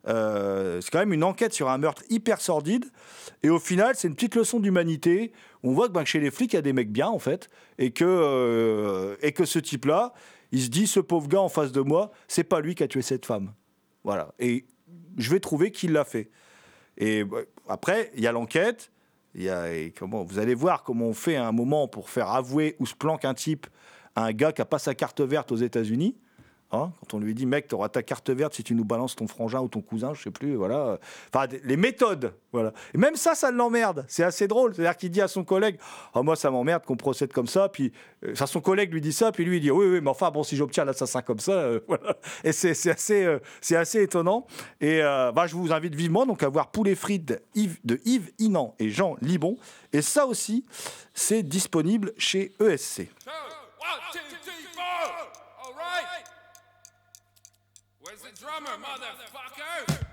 Speaker 1: Euh, c'est quand même une enquête sur un meurtre hyper sordide. Et au final, c'est une petite leçon d'humanité. On voit que ben, chez les flics, il y a des mecs bien, en fait. Et que, euh, et que ce type-là, il se dit ce pauvre gars en face de moi, c'est pas lui qui a tué cette femme. Voilà. Et je vais trouver qui l'a fait. Et après, il y a l'enquête. Y a, comment, vous allez voir comment on fait à un moment pour faire avouer où se planque un type à un gars qui n'a pas sa carte verte aux États-Unis. Hein, quand on lui dit, mec, tu auras ta carte verte si tu nous balances ton frangin ou ton cousin, je sais plus, voilà. Enfin, les méthodes, voilà. Et même ça, ça l'emmerde. C'est assez drôle. C'est-à-dire qu'il dit à son collègue, oh, moi, ça m'emmerde qu'on procède comme ça. Puis, euh, son collègue lui dit ça, puis lui, il dit, oui, oui, mais enfin, bon, si j'obtiens l'assassin comme ça, euh, [laughs] voilà. Et c'est assez, euh, assez étonnant. Et bah, je vous invite vivement donc à voir Poulet frites de Yves, de Inan et Jean Libon. Et ça aussi, c'est disponible chez ESC.
Speaker 7: One, two, three, drummer, motherfucker?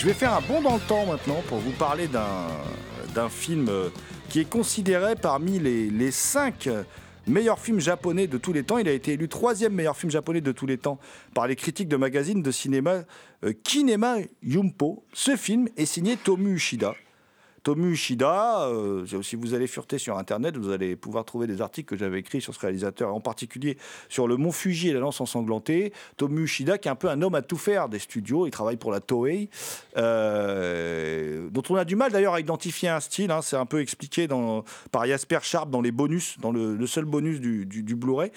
Speaker 1: Je vais faire un bond dans le temps maintenant pour vous parler d'un film euh, qui est considéré parmi les, les cinq meilleurs films japonais de tous les temps. Il a été élu troisième meilleur film japonais de tous les temps par les critiques de magazines de cinéma euh, Kinema Yumpo. Ce film est signé Tomu Ushida. Tomu Ushida, euh, si vous allez fureter sur Internet, vous allez pouvoir trouver des articles que j'avais écrits sur ce réalisateur, en particulier sur le mont Fuji et la lance ensanglantée. Tomu Ushida, qui est un peu un homme à tout faire des studios, il travaille pour la Toei, euh, dont on a du mal d'ailleurs à identifier un style. hein. C'est un peu expliqué par Jasper Sharp dans les bonus, dans le, seul bonus du Blu-ray.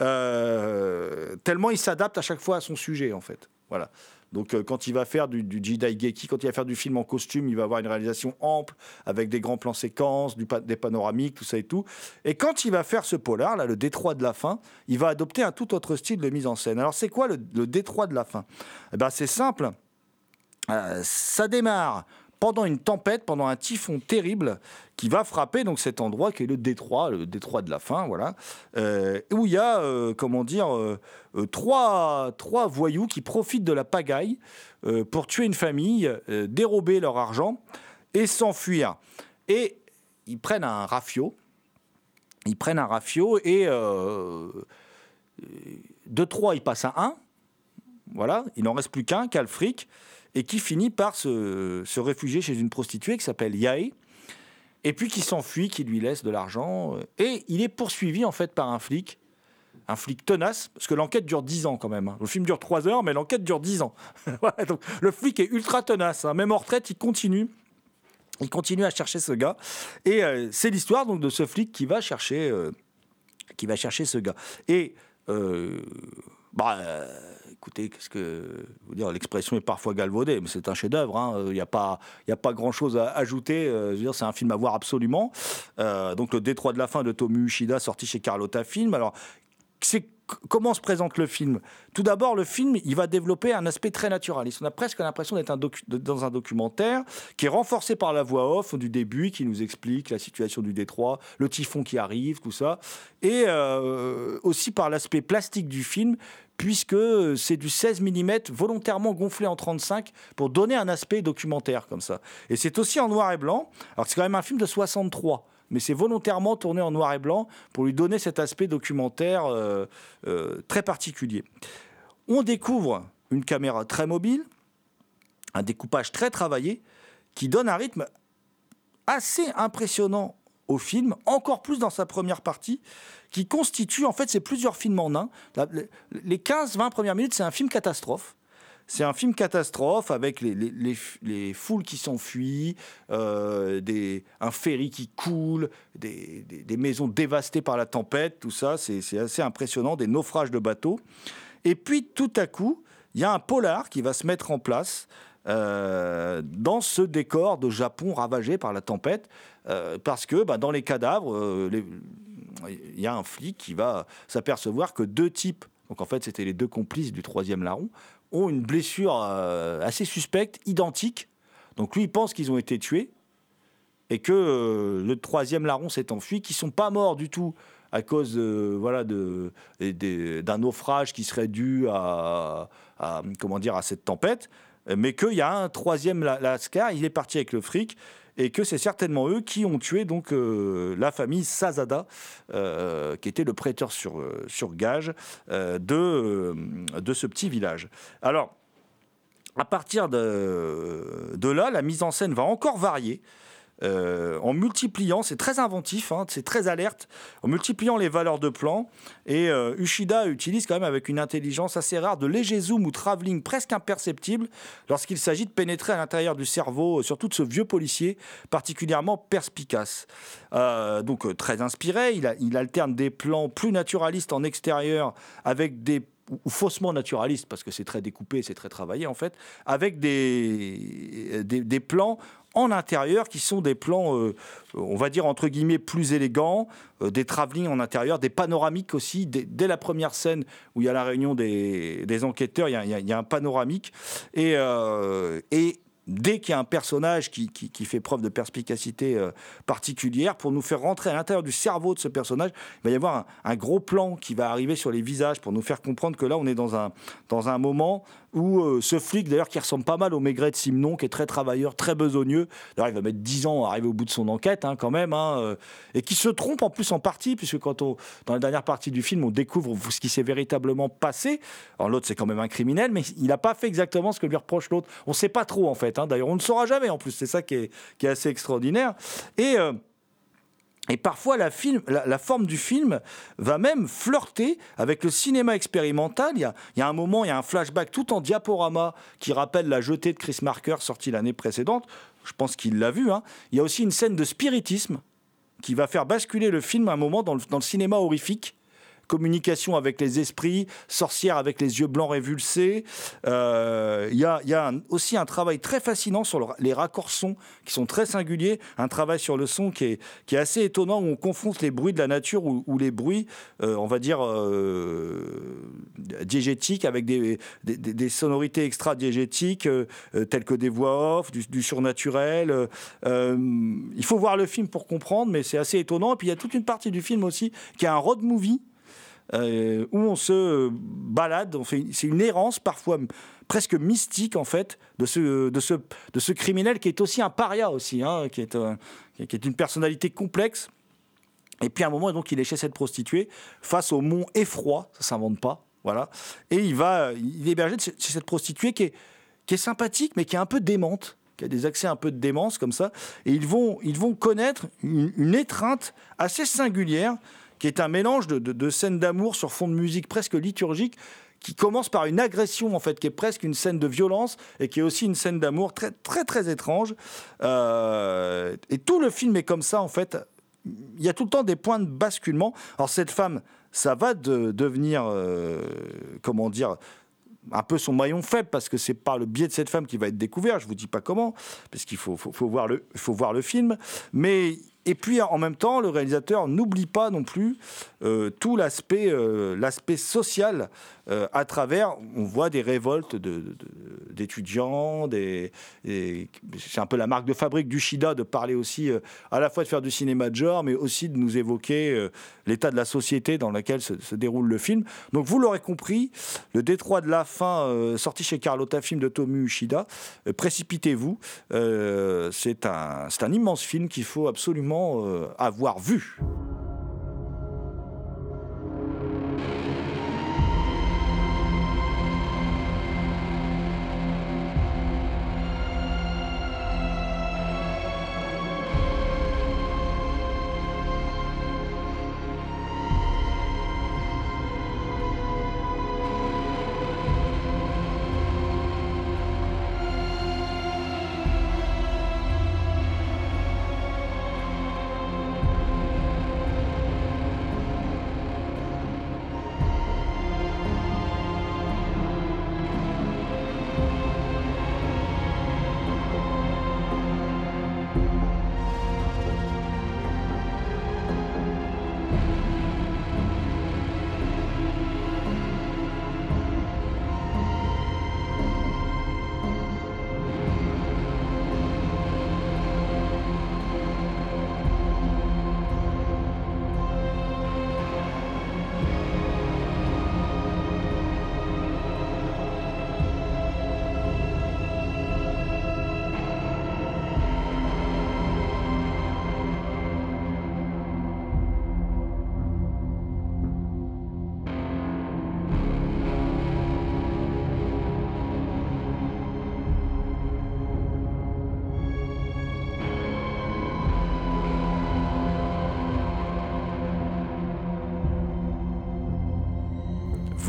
Speaker 1: Euh, tellement il s'adapte à chaque fois à son sujet, en fait. Voilà. Donc euh, quand il va faire du, du Jidai Geki, quand il va faire du film en costume, il va avoir une réalisation ample avec des grands plans séquences, des panoramiques, tout ça et tout. Et quand il va faire ce polar, là, le détroit de la fin, il va adopter un tout autre style de mise en scène. Alors c'est quoi le, le détroit de la fin? Eh ben c'est simple. Euh, ça démarre pendant une tempête, pendant un typhon terrible qui va frapper donc cet endroit qui est le détroit, le détroit de la fin, voilà, euh, où il y a, euh, euh, trois, voyous qui profitent de la pagaille pour tuer une famille, dérober leur argent et s'enfuir. Et ils prennent un rafio, ils prennent un rafio et de trois, ils passent à un. Voilà, il n'en reste plus qu'un, fric, et qui finit par se, se réfugier chez une prostituée qui s'appelle Yae, et puis qui s'enfuit, qui lui laisse de l'argent. euh, Et il est poursuivi en fait par un flic, un flic tenace, parce que l'enquête dure 10 ans quand même. hein. Le film dure 3 heures, mais l'enquête dure 10 ans. [laughs] Donc, le flic est ultra tenace, hein. même en retraite, il continue. Il continue à chercher ce gars. Et euh, c'est l'histoire donc de ce flic qui va chercher, euh, qui va chercher ce gars. Et bah, écoutez, qu'est-ce que vous dire L'expression est parfois galvaudée, mais c'est un chef-d'œuvre. Il n'y a pas, a pas grand-chose à ajouter. Euh, c'est un film à voir absolument. Euh, donc le Détroit de la fin de Tomu Ushida, sorti chez Carlotta Film. Alors, c'est comment se présente le film? Tout d'abord, le film, il va développer un aspect très naturaliste. On a presque l'impression d'être dans un documentaire qui est renforcé par la voix off du début, qui nous explique la situation du détroit, le typhon qui arrive, tout ça, et euh, aussi par l'aspect plastique du film, puisque c'est du 16 mm volontairement gonflé en 35 pour donner un aspect documentaire comme ça. Et c'est aussi en noir et blanc. Alors c'est quand même un film de 63 mais c'est volontairement tourné en noir et blanc pour lui donner cet aspect documentaire euh, euh, très particulier. On découvre une caméra très mobile, un découpage très travaillé, qui donne un rythme assez impressionnant au film, encore plus dans sa première partie, qui constitue, en fait, c'est plusieurs films en un. Les 15-20 premières minutes, c'est un film catastrophe. c'est un film catastrophe avec les, foules qui s'enfuient, euh, un ferry qui coule, des, maisons dévastées par la tempête, tout ça, c'est assez impressionnant, des naufrages de bateaux. Et puis tout à coup, il y a un polar qui va se mettre en place euh, dans ce décor de Japon ravagé par la tempête, euh, parce que bah, dans les cadavres, euh, il y a un flic qui va s'apercevoir que deux types, donc en fait c'était les deux complices du troisième larron, ont une blessure assez suspecte, identique. Donc lui, il pense qu'ils ont été tués et que le troisième larron s'est enfui, qu'ils sont pas morts du tout à cause voilà, de, d'un naufrage qui serait dû à, comment dire, à cette tempête, mais qu'il y a un troisième la- lascar, il est parti avec le fric, et que c'est certainement eux qui ont tué donc euh, la famille Sazada, euh, qui était le prêteur sur, euh, sur gage euh, de, euh, ce petit village. Alors, à partir de là, la mise en scène va encore varier. Euh, en multipliant, c'est très inventif, hein, c'est très alerte, en multipliant les valeurs de plan. Et euh, Ushida utilise quand même avec une intelligence assez rare de légers zooms ou travelling presque imperceptibles lorsqu'il s'agit de pénétrer à l'intérieur du cerveau, euh, surtout de ce vieux policier particulièrement perspicace. Euh, donc euh, très inspiré, il, alterne des plans plus naturalistes en extérieur avec des ou- faussement naturalistes, parce que c'est très découpé, c'est très travaillé en fait, avec des plans en intérieur qui sont des plans, euh, on va dire entre guillemets, plus élégants, euh, des travelling en intérieur, des panoramiques aussi. Dès, la première scène où il y a la réunion des, enquêteurs, il y, a, un panoramique. Et, euh, et dès qu'il y a un personnage qui, fait preuve de perspicacité particulière, pour nous faire rentrer à l'intérieur du cerveau de ce personnage, il va y avoir un, un gros plan qui va arriver sur les visages pour nous faire comprendre que là, on est dans un, dans un moment où euh, ce flic, d'ailleurs, qui ressemble pas mal au Maigret de Simon, qui est très travailleur, très besogneux, d'ailleurs, il va mettre 10 ans à arriver au bout de son enquête, hein, quand même, hein, euh, et qui se trompe en plus en partie, puisque quand on, dans la dernière partie du film, on découvre ce qui s'est véritablement passé. Alors l'autre, c'est quand même un criminel, mais il n'a pas fait exactement ce que lui reproche l'autre. On ne sait pas trop, en fait. hein. D'ailleurs, on ne saura jamais, en plus. C'est ça qui est, qui est assez extraordinaire. Et. euh, et parfois, la, forme du film va même flirter avec le cinéma expérimental. Il y, a, un moment, il y a un flashback tout en diaporama qui rappelle la jetée de Chris Marker sortie l'année précédente. Je pense qu'il l'a vu. hein. Il y a aussi une scène de spiritisme qui va faire basculer le film à un moment dans le cinéma horrifique. Communication avec les esprits, sorcière avec les yeux blancs révulsés. Euh, Il y a, a aussi un travail très fascinant sur le- les raccords sons qui sont très singuliers. Un travail sur le son qui est, assez étonnant où on confronte les bruits de la nature ou, les bruits, euh, on va dire, euh, diégétiques avec des, sonorités extra-diégétiques telles que des voix off, du, du surnaturel. il faut voir le film pour comprendre, mais c'est assez étonnant. Et puis il y a toute une partie du film aussi qui est un road movie euh, où on se balade, on fait, c'est une errance parfois presque mystique en fait de ce, criminel qui est aussi un paria aussi, hein, qui, est, un- qui est une personnalité complexe. Et puis à un moment, donc, il est chez cette prostituée face au mont effroi, ça s'invente pas, voilà. Et il va, il est chez cette prostituée qui est, sympathique, mais qui est un peu démente, qui a des accès un peu de démence comme ça. Et ils vont, connaître une étreinte assez singulière, qui est un mélange de, de- scènes d'amour sur fond de musique presque liturgique, qui commence par une agression en fait, qui est presque une scène de violence et qui est aussi une scène d'amour très très très étrange. Euh, et tout le film est comme ça en fait. Il y a tout le temps des points de basculement. Alors cette femme, ça va de- devenir, euh, comment dire, un peu son maillon faible parce que c'est par le biais de cette femme qui va être découvert. Je vous dis pas comment, parce qu'il faut, faut, faut voir le, faut voir le film. Mais et puis en même temps, le réalisateur n'oublie pas non plus euh, tout l'aspect, euh, l'aspect social euh, à travers. On voit des révoltes d'étudiants, c'est un peu la marque de fabrique du Shida de parler aussi euh, à la fois de faire du cinéma de genre, mais aussi de nous évoquer euh, l'état de la société dans laquelle se, déroule le film. Donc vous l'aurez compris, le Détroit de la fin, sorti chez Carlotta Film de Tomu Ushida, précipitez-vous. C'est un, immense film qu'il faut absolument avoir vu.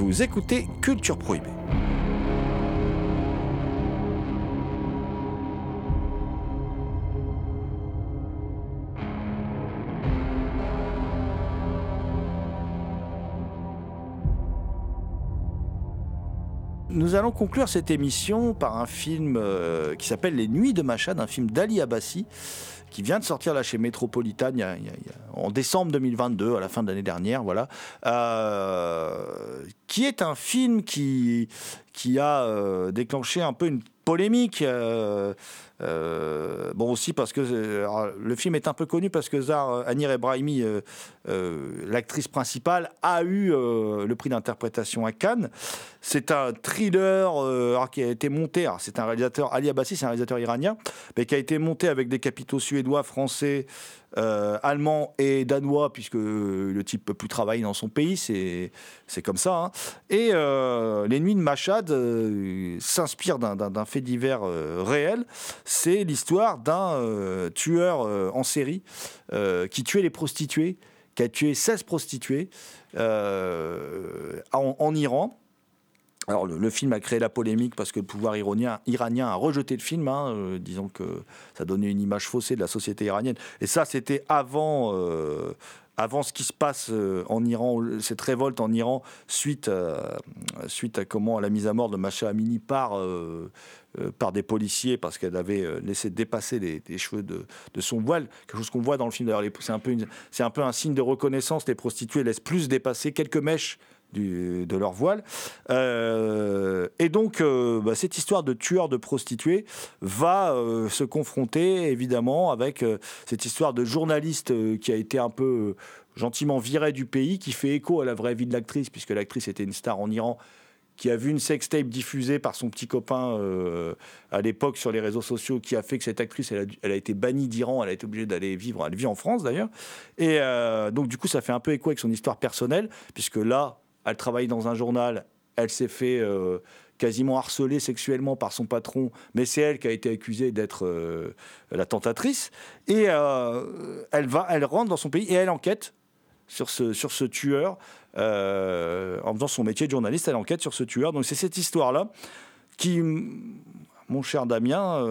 Speaker 1: Vous écoutez Culture Prohibée. Nous allons conclure cette émission par un film euh, qui s'appelle Les Nuits de Machad, un film d'Ali Abbasi qui vient de sortir là chez Metropolitan en décembre 2022, à la fin de l'année dernière, voilà, Euh, qui est un film qui, qui a euh, déclenché un peu une polémique. euh, euh, bon aussi parce que euh, le film est un peu connu parce que euh, Anir Ebrahimi, l'actrice principale, a eu le prix d'interprétation à Cannes. C'est un thriller qui a été monté. C'est un réalisateur Ali Abbasi, c'est un réalisateur iranien, mais qui a été monté avec des capitaux suédois, français, euh, allemand et danois, puisque le type peut plus travailler dans son pays, c'est c'est comme ça. hein. Et euh, les nuits de Machad euh, s'inspirent d'un- fait divers euh, réel. C'est l'histoire d'un tueur en série qui tuait les prostituées, qui a tué 16 prostituées en Iran. Alors, le, film a créé la polémique parce que le pouvoir iranien, a rejeté le film, hein, euh, disons que ça donnait une image faussée de la société iranienne. Et ça, c'était avant, euh, avant ce qui se passe euh, en Iran, cette révolte en Iran, suite, à- suite à comment à la mise à mort de Masha Amini par, par des policiers parce qu'elle avait laissé dépasser les, cheveux de, de son voile. Quelque chose qu'on voit dans le film. D'ailleurs, c'est un, un peu un signe de reconnaissance. Les prostituées laissent plus dépasser quelques mèches de leur voile. Euh, et donc, euh, bah, cette histoire de tueur de prostituées va euh, se confronter évidemment avec cette histoire de journaliste qui a été un peu gentiment viré du pays, qui fait écho à la vraie vie de l'actrice, puisque l'actrice était une star en Iran qui a vu une sextape diffusée par son petit copain à l'époque sur les réseaux sociaux, qui a fait que cette actrice, elle a, été bannie d'Iran, elle a été obligée d'aller vivre, elle vit en France d'ailleurs. Et donc du coup, ça fait un peu écho avec son histoire personnelle, puisque là, elle travaille dans un journal, elle s'est fait euh, quasiment harceler sexuellement par son patron, mais c'est elle qui a été accusée d'être euh, la tentatrice. Et euh, elle va, elle rentre dans son pays et elle enquête sur ce, sur ce tueur. en faisant son métier de journaliste, elle enquête sur ce tueur. Donc c'est cette histoire-là qui, mon cher Damien,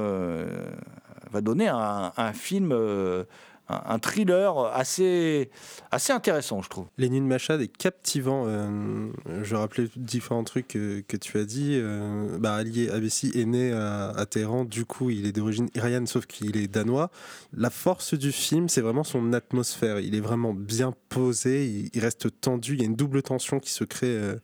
Speaker 1: va donner un, un film, un, thriller assez, assez intéressant, je trouve.
Speaker 6: De Machad est captivant. euh, je rappelais différents trucs que, tu as dit. euh, bah, Ali Abessi est né à, Téhéran, du coup il est d'origine iranienne, sauf qu'il est danois. La force du film, c'est vraiment son atmosphère. Il est vraiment bien posé, il, il reste tendu. Il y a une double tension qui se crée. euh,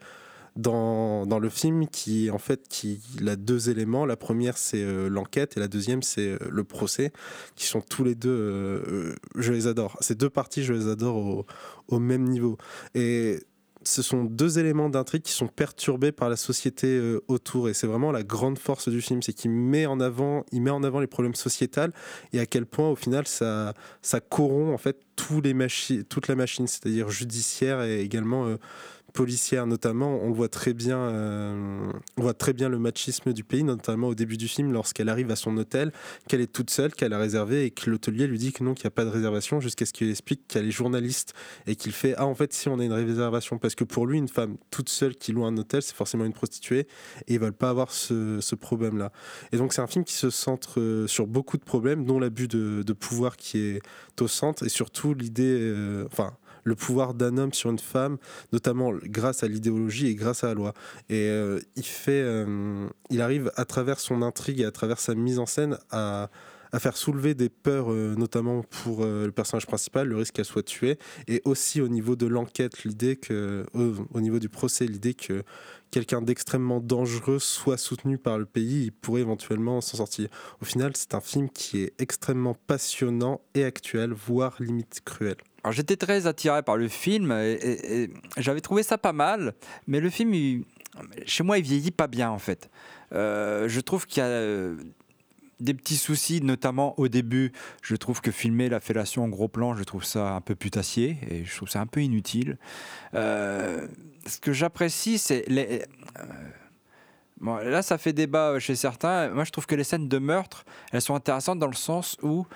Speaker 6: dans, dans le film qui en fait qui il a deux éléments. La première c'est euh, l'enquête et la deuxième c'est euh, le procès qui sont tous les deux euh, je les adore. Ces deux parties je les adore au, au même niveau. Et ce sont deux éléments d'intrigue qui sont perturbés par la société autour. Et c'est vraiment la grande force du film c'est qu'il met en avant il met en avant les problèmes sociétals et à quel point au final ça ça corrompt en fait tous les machi- toute la machine c'est-à-dire judiciaire et également policière notamment on voit très bien euh, on voit très bien le machisme du pays notamment au début du film lorsqu'elle arrive à son hôtel qu'elle est toute seule qu'elle a réservé et que l'hôtelier lui dit que non qu'il n'y a pas de réservation jusqu'à ce qu'il explique qu'elle est journaliste et qu'il fait ah en fait si on a une réservation. Parce que pour lui une femme toute seule qui loue un hôtel c'est forcément une prostituée et ils veulent pas avoir ce, ce problème là et donc c'est un film qui se centre euh, sur beaucoup de problèmes dont l'abus de, pouvoir qui est au centre et surtout l'idée euh, le pouvoir d'un homme sur une femme, notamment grâce à l'idéologie et grâce à la loi. Et euh, il fait, euh, il arrive à travers son intrigue et à travers sa mise en scène à, faire soulever des peurs, euh, notamment pour le personnage principal, le risque qu'elle soit tuée, et aussi au niveau de l'enquête, l'idée que, au niveau du procès, l'idée que quelqu'un d'extrêmement dangereux soit soutenu par le pays, il pourrait éventuellement s'en sortir. Au final, c'est un film qui est extrêmement passionnant et actuel, voire limite cruel.
Speaker 5: Alors j'étais très attiré par le film et, j'avais trouvé ça pas mal, mais le film, il- chez moi, il vieillit pas bien en fait. Euh, je trouve qu'il y a euh, des petits soucis, notamment au début. Je trouve que filmer la fellation en gros plan, je trouve ça un peu putassier et je trouve ça un peu inutile. Euh, ce que j'apprécie, c'est les. Bon, là, ça fait débat chez certains. Moi, je trouve que les scènes de meurtre, elles sont intéressantes dans le sens où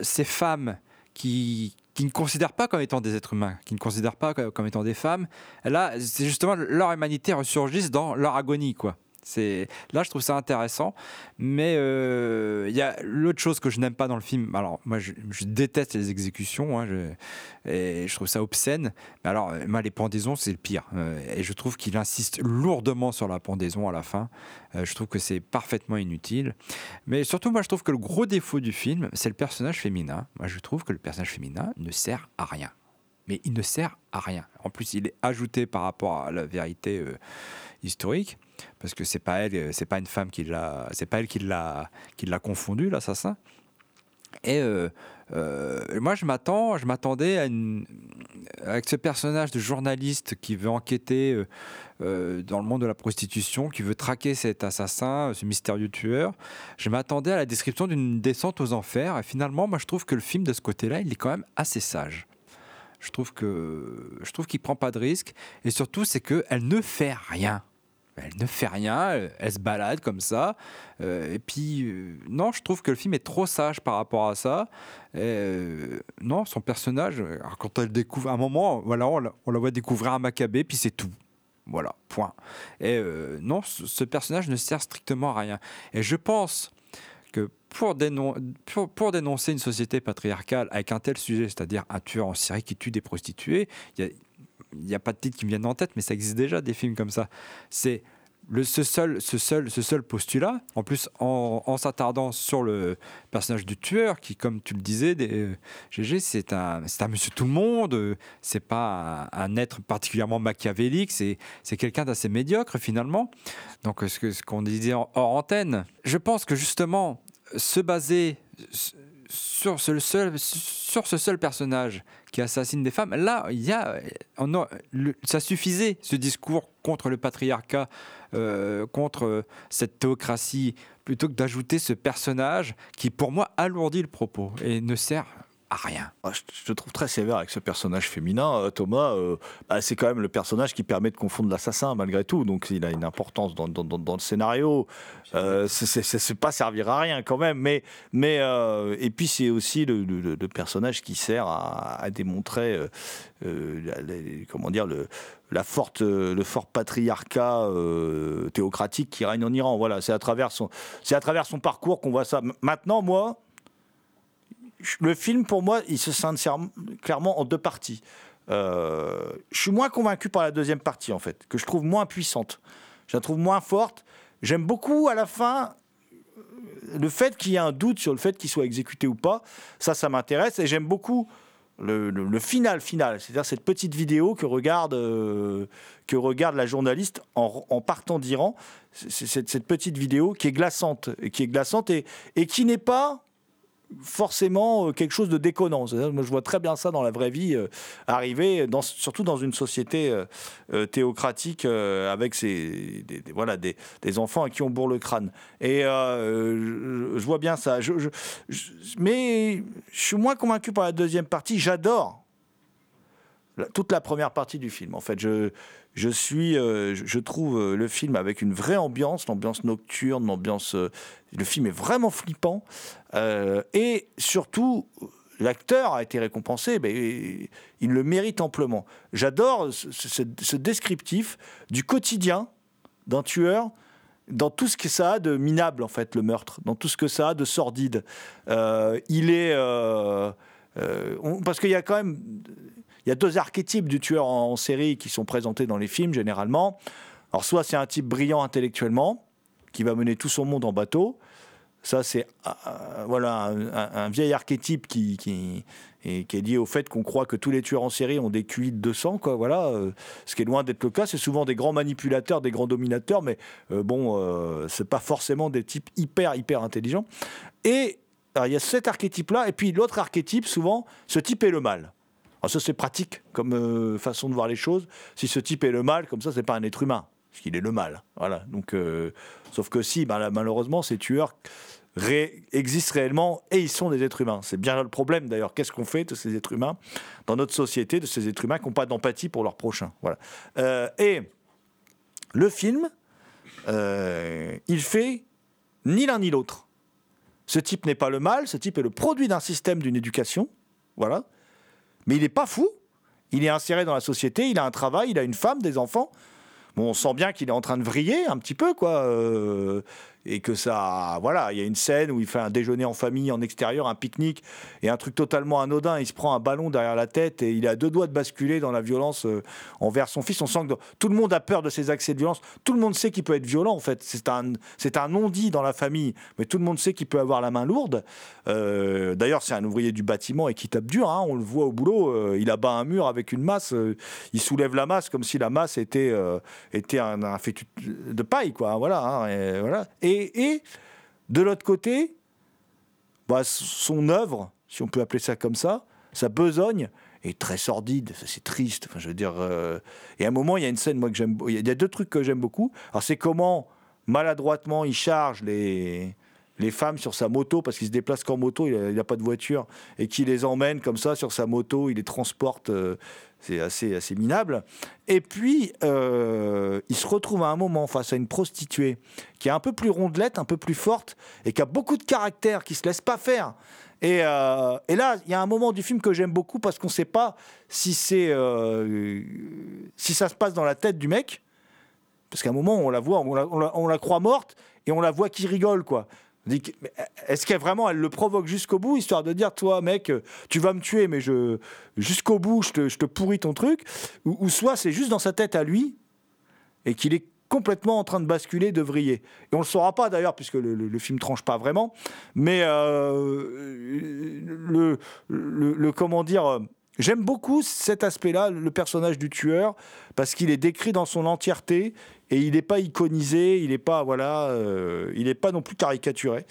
Speaker 5: ces femmes qui, qui ne considèrent pas comme étant des êtres humains, qui ne considèrent pas comme étant des femmes. Là, c'est justement leur humanité ressurgisse dans leur agonie, quoi. C'est là, je trouve ça intéressant. Mais euh, il y a l'autre chose que je n'aime pas dans le film. Alors, moi, je, déteste les exécutions. hein, je, et je trouve ça obscène. Mais alors, euh, les pendaisons, c'est le pire. Euh, et je trouve qu'il insiste lourdement sur la pendaison à la fin. Je trouve que c'est parfaitement inutile. Mais surtout, moi, je trouve que le gros défaut du film, c'est le personnage féminin. Moi, je trouve que le personnage féminin ne sert à rien. Mais il ne sert à rien. En plus, il est ajouté par rapport à la vérité historique, parce que c'est pas elle, euh, c'est pas une femme qui l'a, c'est pas elle qui l'a, qui l'a confondu l'assassin. Et euh, euh, moi, je m'attends, je m'attendais à une, avec ce personnage de journaliste qui veut enquêter dans le monde de la prostitution, qui veut traquer cet assassin, ce mystérieux tueur. Je m'attendais à la description d'une descente aux enfers. Et finalement, moi, je trouve que le film de ce côté-là, il est quand même assez sage. Je trouve que je trouve qu'il prend pas de risque et surtout c'est que elle ne fait rien. Elle ne fait rien, elle, se balade comme ça. Euh, et puis, euh, non, je trouve que le film est trop sage par rapport à ça. Euh, non, son personnage, quand elle découvre, à un moment, voilà, on la, voit découvrir un macabé, puis c'est tout. Voilà, point. Et non, ce, personnage ne sert strictement à rien. Et je pense que pour, dénon- pour, pour dénoncer une société patriarcale avec un tel sujet, c'est-à-dire un tueur en série qui tue des prostituées, il a- n'y a pas de titre qui me viennent en tête, mais ça existe déjà des films comme ça. C'est le, ce, seul, ce, seul, ce seul postulat, en plus en, s'attardant sur le personnage du tueur, qui, comme tu le disais, des, euh, c'est un, un monsieur tout le monde, euh, c'est pas un, être particulièrement machiavélique, c'est, quelqu'un d'assez médiocre finalement. Donc, ce, qu'on disait hors antenne, je pense que justement, se baser sur ce seul, sur ce seul personnage qui assassine des femmes, là, il y a, le- ça suffisait, ce discours contre le patriarcat, euh, contre euh, cette théocratie, plutôt que d'ajouter ce personnage qui, pour moi, alourdit le propos et ne sert à rien.
Speaker 1: Ah, Je te trouve très sévère avec ce personnage féminin, euh, Thomas. euh, bah, c'est quand même le personnage qui permet de confondre l'assassin malgré tout, donc il a une importance dans, dans- dans- dans le scénario. Euh, c'est- pas servir à rien quand même, mais mais euh, et puis c'est aussi le, le- le personnage qui sert à, à démontrer comment dire le la forte, le fort patriarcat théocratique qui règne en Iran. Voilà, c'est à travers son, c'est à travers son parcours qu'on voit ça. Maintenant, moi, le film, pour moi, il se s'insère clairement en deux parties. Euh, je suis moins convaincu par la deuxième partie, en fait, que je trouve moins puissante. Je la trouve moins forte. J'aime beaucoup, à la fin, le fait qu'il y ait un doute sur le fait qu'il soit exécuté ou pas. Ça, ça m'intéresse. Et j'aime beaucoup le, final final, c'est-à-dire cette petite vidéo que regarde, euh, que regarde la journaliste en, partant d'Iran. Cette, cette petite vidéo qui est glaçante, qui est glaçante et qui n'est pas forcément euh, quelque chose de déconnant. Moi, je vois très bien ça dans la vraie vie euh, arriver, dans, surtout dans une société euh, théocratique avec ces, des, voilà, des, des enfants à qui on bourre le crâne. Et je, vois bien ça. Je- mais je suis moins convaincu par la deuxième partie. J'adore toute la première partie du film. En fait, je, je suis, euh, je, trouve euh, le film avec une vraie ambiance, l'ambiance nocturne, l'ambiance. euh, le film est vraiment flippant et surtout. L'acteur a été récompensé, mais il le mérite amplement. J'adore ce, descriptif du quotidien d'un tueur dans tout ce que ça a de minable en fait le meurtre, dans tout ce que ça a de sordide. Il est parce qu'il y a quand même il y a deux archétypes du tueur en, série qui sont présentés dans les films généralement. Alors soit c'est un type brillant intellectuellement qui va mener tout son monde en bateau. Ça c'est euh, euh, voilà un, vieil archétype qui, qui, est lié au fait qu'on croit que tous les tueurs en série ont des QI de 200 quoi. Voilà, euh, ce qui est loin d'être le cas. C'est souvent des grands manipulateurs, des grands dominateurs, mais euh, bon, euh, c'est pas forcément des types hyper hyper intelligents. Et il y a cet archétype-là, et puis l'autre archétype, souvent, ce type est le mal. Alors ça, c'est pratique comme euh, façon de voir les choses. Si ce type est le mal, comme ça, c'est pas un être humain, parce qu'il est le mal. Voilà. Donc, euh, sauf que si, ben, là, malheureusement, ces tueurs existent réellement et ils sont des êtres humains. C'est bien là le problème d'ailleurs. Qu'est-ce qu'on fait de ces êtres humains dans notre société, de ces êtres humains qui n'ont pas d'empathie pour leur prochain Voilà. Euh, et le film, il fait ni l'un ni l'autre. Ce type n'est pas le mal, ce type est le produit d'un système, d'une éducation, voilà, mais il n'est pas fou. Il est inséré dans la société, il a un travail, il a une femme, des enfants. Bon, on sent bien qu'il est en train de vriller un petit peu, quoi. euh, et que ça. Voilà, il y a une scène où il fait un déjeuner en famille, en extérieur, un pique-nique, et un truc totalement anodin. Il se prend un ballon derrière la tête et il à deux doigts de basculer dans la violence euh, envers son fils. On sent que tout le monde a peur de ces accès de violence. Tout le monde sait qu'il peut être violent, en fait. C'est un, c'est un non-dit dans la famille, mais tout le monde sait qu'il peut avoir la main lourde. Euh, D'ailleurs, c'est un ouvrier du bâtiment et qui tape dur. hein. On le voit au boulot. euh, il abat un mur avec une masse. il soulève la masse comme si la masse était, était un, un fétu de paille, quoi. Voilà. hein, voilà. Et, et de l'autre côté, bah, son œuvre, si on peut appeler ça comme ça, sa besogne est très sordide. C'est triste. Enfin, je veux dire. euh, Et à un moment, il y a une scène, moi que j'aime. Il y a deux trucs que j'aime beaucoup. Alors, c'est comment maladroitement il charge les les femmes sur sa moto parce qu'il se déplace qu'en moto, il n'a pas de voiture et qu'il les emmène comme ça sur sa moto, il les transporte. euh, c'est assez, minable. Et puis, euh, il se retrouve à un moment face à une prostituée qui est un peu plus rondelette, un peu plus forte, et qui a beaucoup de caractère, qui se laisse pas faire. Et, euh, là, il y a un moment du film que j'aime beaucoup parce qu'on ne sait pas si c'est euh, si ça se passe dans la tête du mec, parce qu'à un moment on la voit, on la- on la croit morte et on la voit qui rigole quoi. Mais Est-ce qu'elle vraiment elle le provoque jusqu'au bout histoire de dire toi mec euh, tu vas me tuer mais je jusqu'au bout je te, je te pourris ton truc? Ou, soit c'est juste dans sa tête à lui et qu'il est complètement en train de basculer, de vriller. Et on ne le saura pas d'ailleurs, puisque le, film tranche pas vraiment. Mais euh, le, le, le- comment dire, euh, j'aime beaucoup cet aspect-là, le personnage du tueur, parce qu'il est décrit dans son entièreté et il n'est pas iconisé, il n'est pas voilà, euh, pas non plus caricaturé.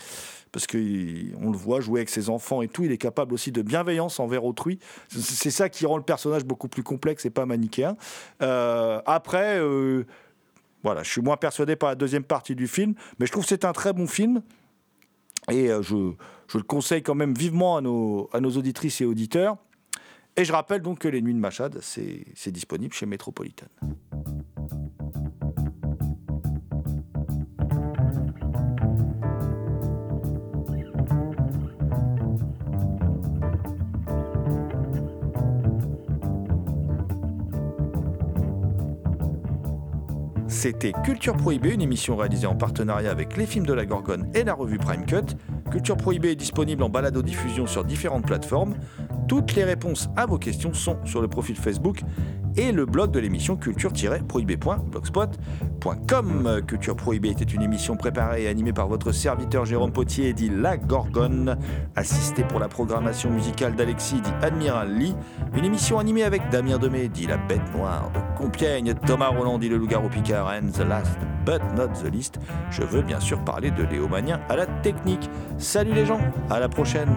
Speaker 1: Parce qu'on le voit jouer avec ses enfants et tout, il est capable aussi de bienveillance envers autrui. C'est- ça qui rend le personnage beaucoup plus complexe et pas manichéen. Euh, après, euh, voilà, je suis moins persuadé par la deuxième partie du film, mais je trouve que c'est un très bon film. Et je, le conseille quand même vivement nos, à nos auditrices et auditeurs. Et je rappelle donc que Les Nuits de Machad, c'est disponible chez Metropolitan. C'était Culture Prohibée, une émission réalisée en partenariat avec les films de la Gorgone et la revue Prime Cut. Culture Prohibée est disponible en balado-diffusion sur différentes plateformes. Toutes les réponses à vos questions sont sur le profil Facebook et le blog de l'émission culture-prohibée.blogspot.com. Culture Prohibée était une émission préparée et animée par votre serviteur Jérôme Potier, dit La Gorgone, assisté pour la programmation musicale d'Alexis, dit Admiral Lee. Une émission animée avec Damien Demey, dit La Bête Noire de Compiègne, Thomas Roland, dit Le Loup-Garou Picard, and the last but not the least. Je veux bien sûr parler de Léo Magnien à la technique. Salut les gens, à la prochaine.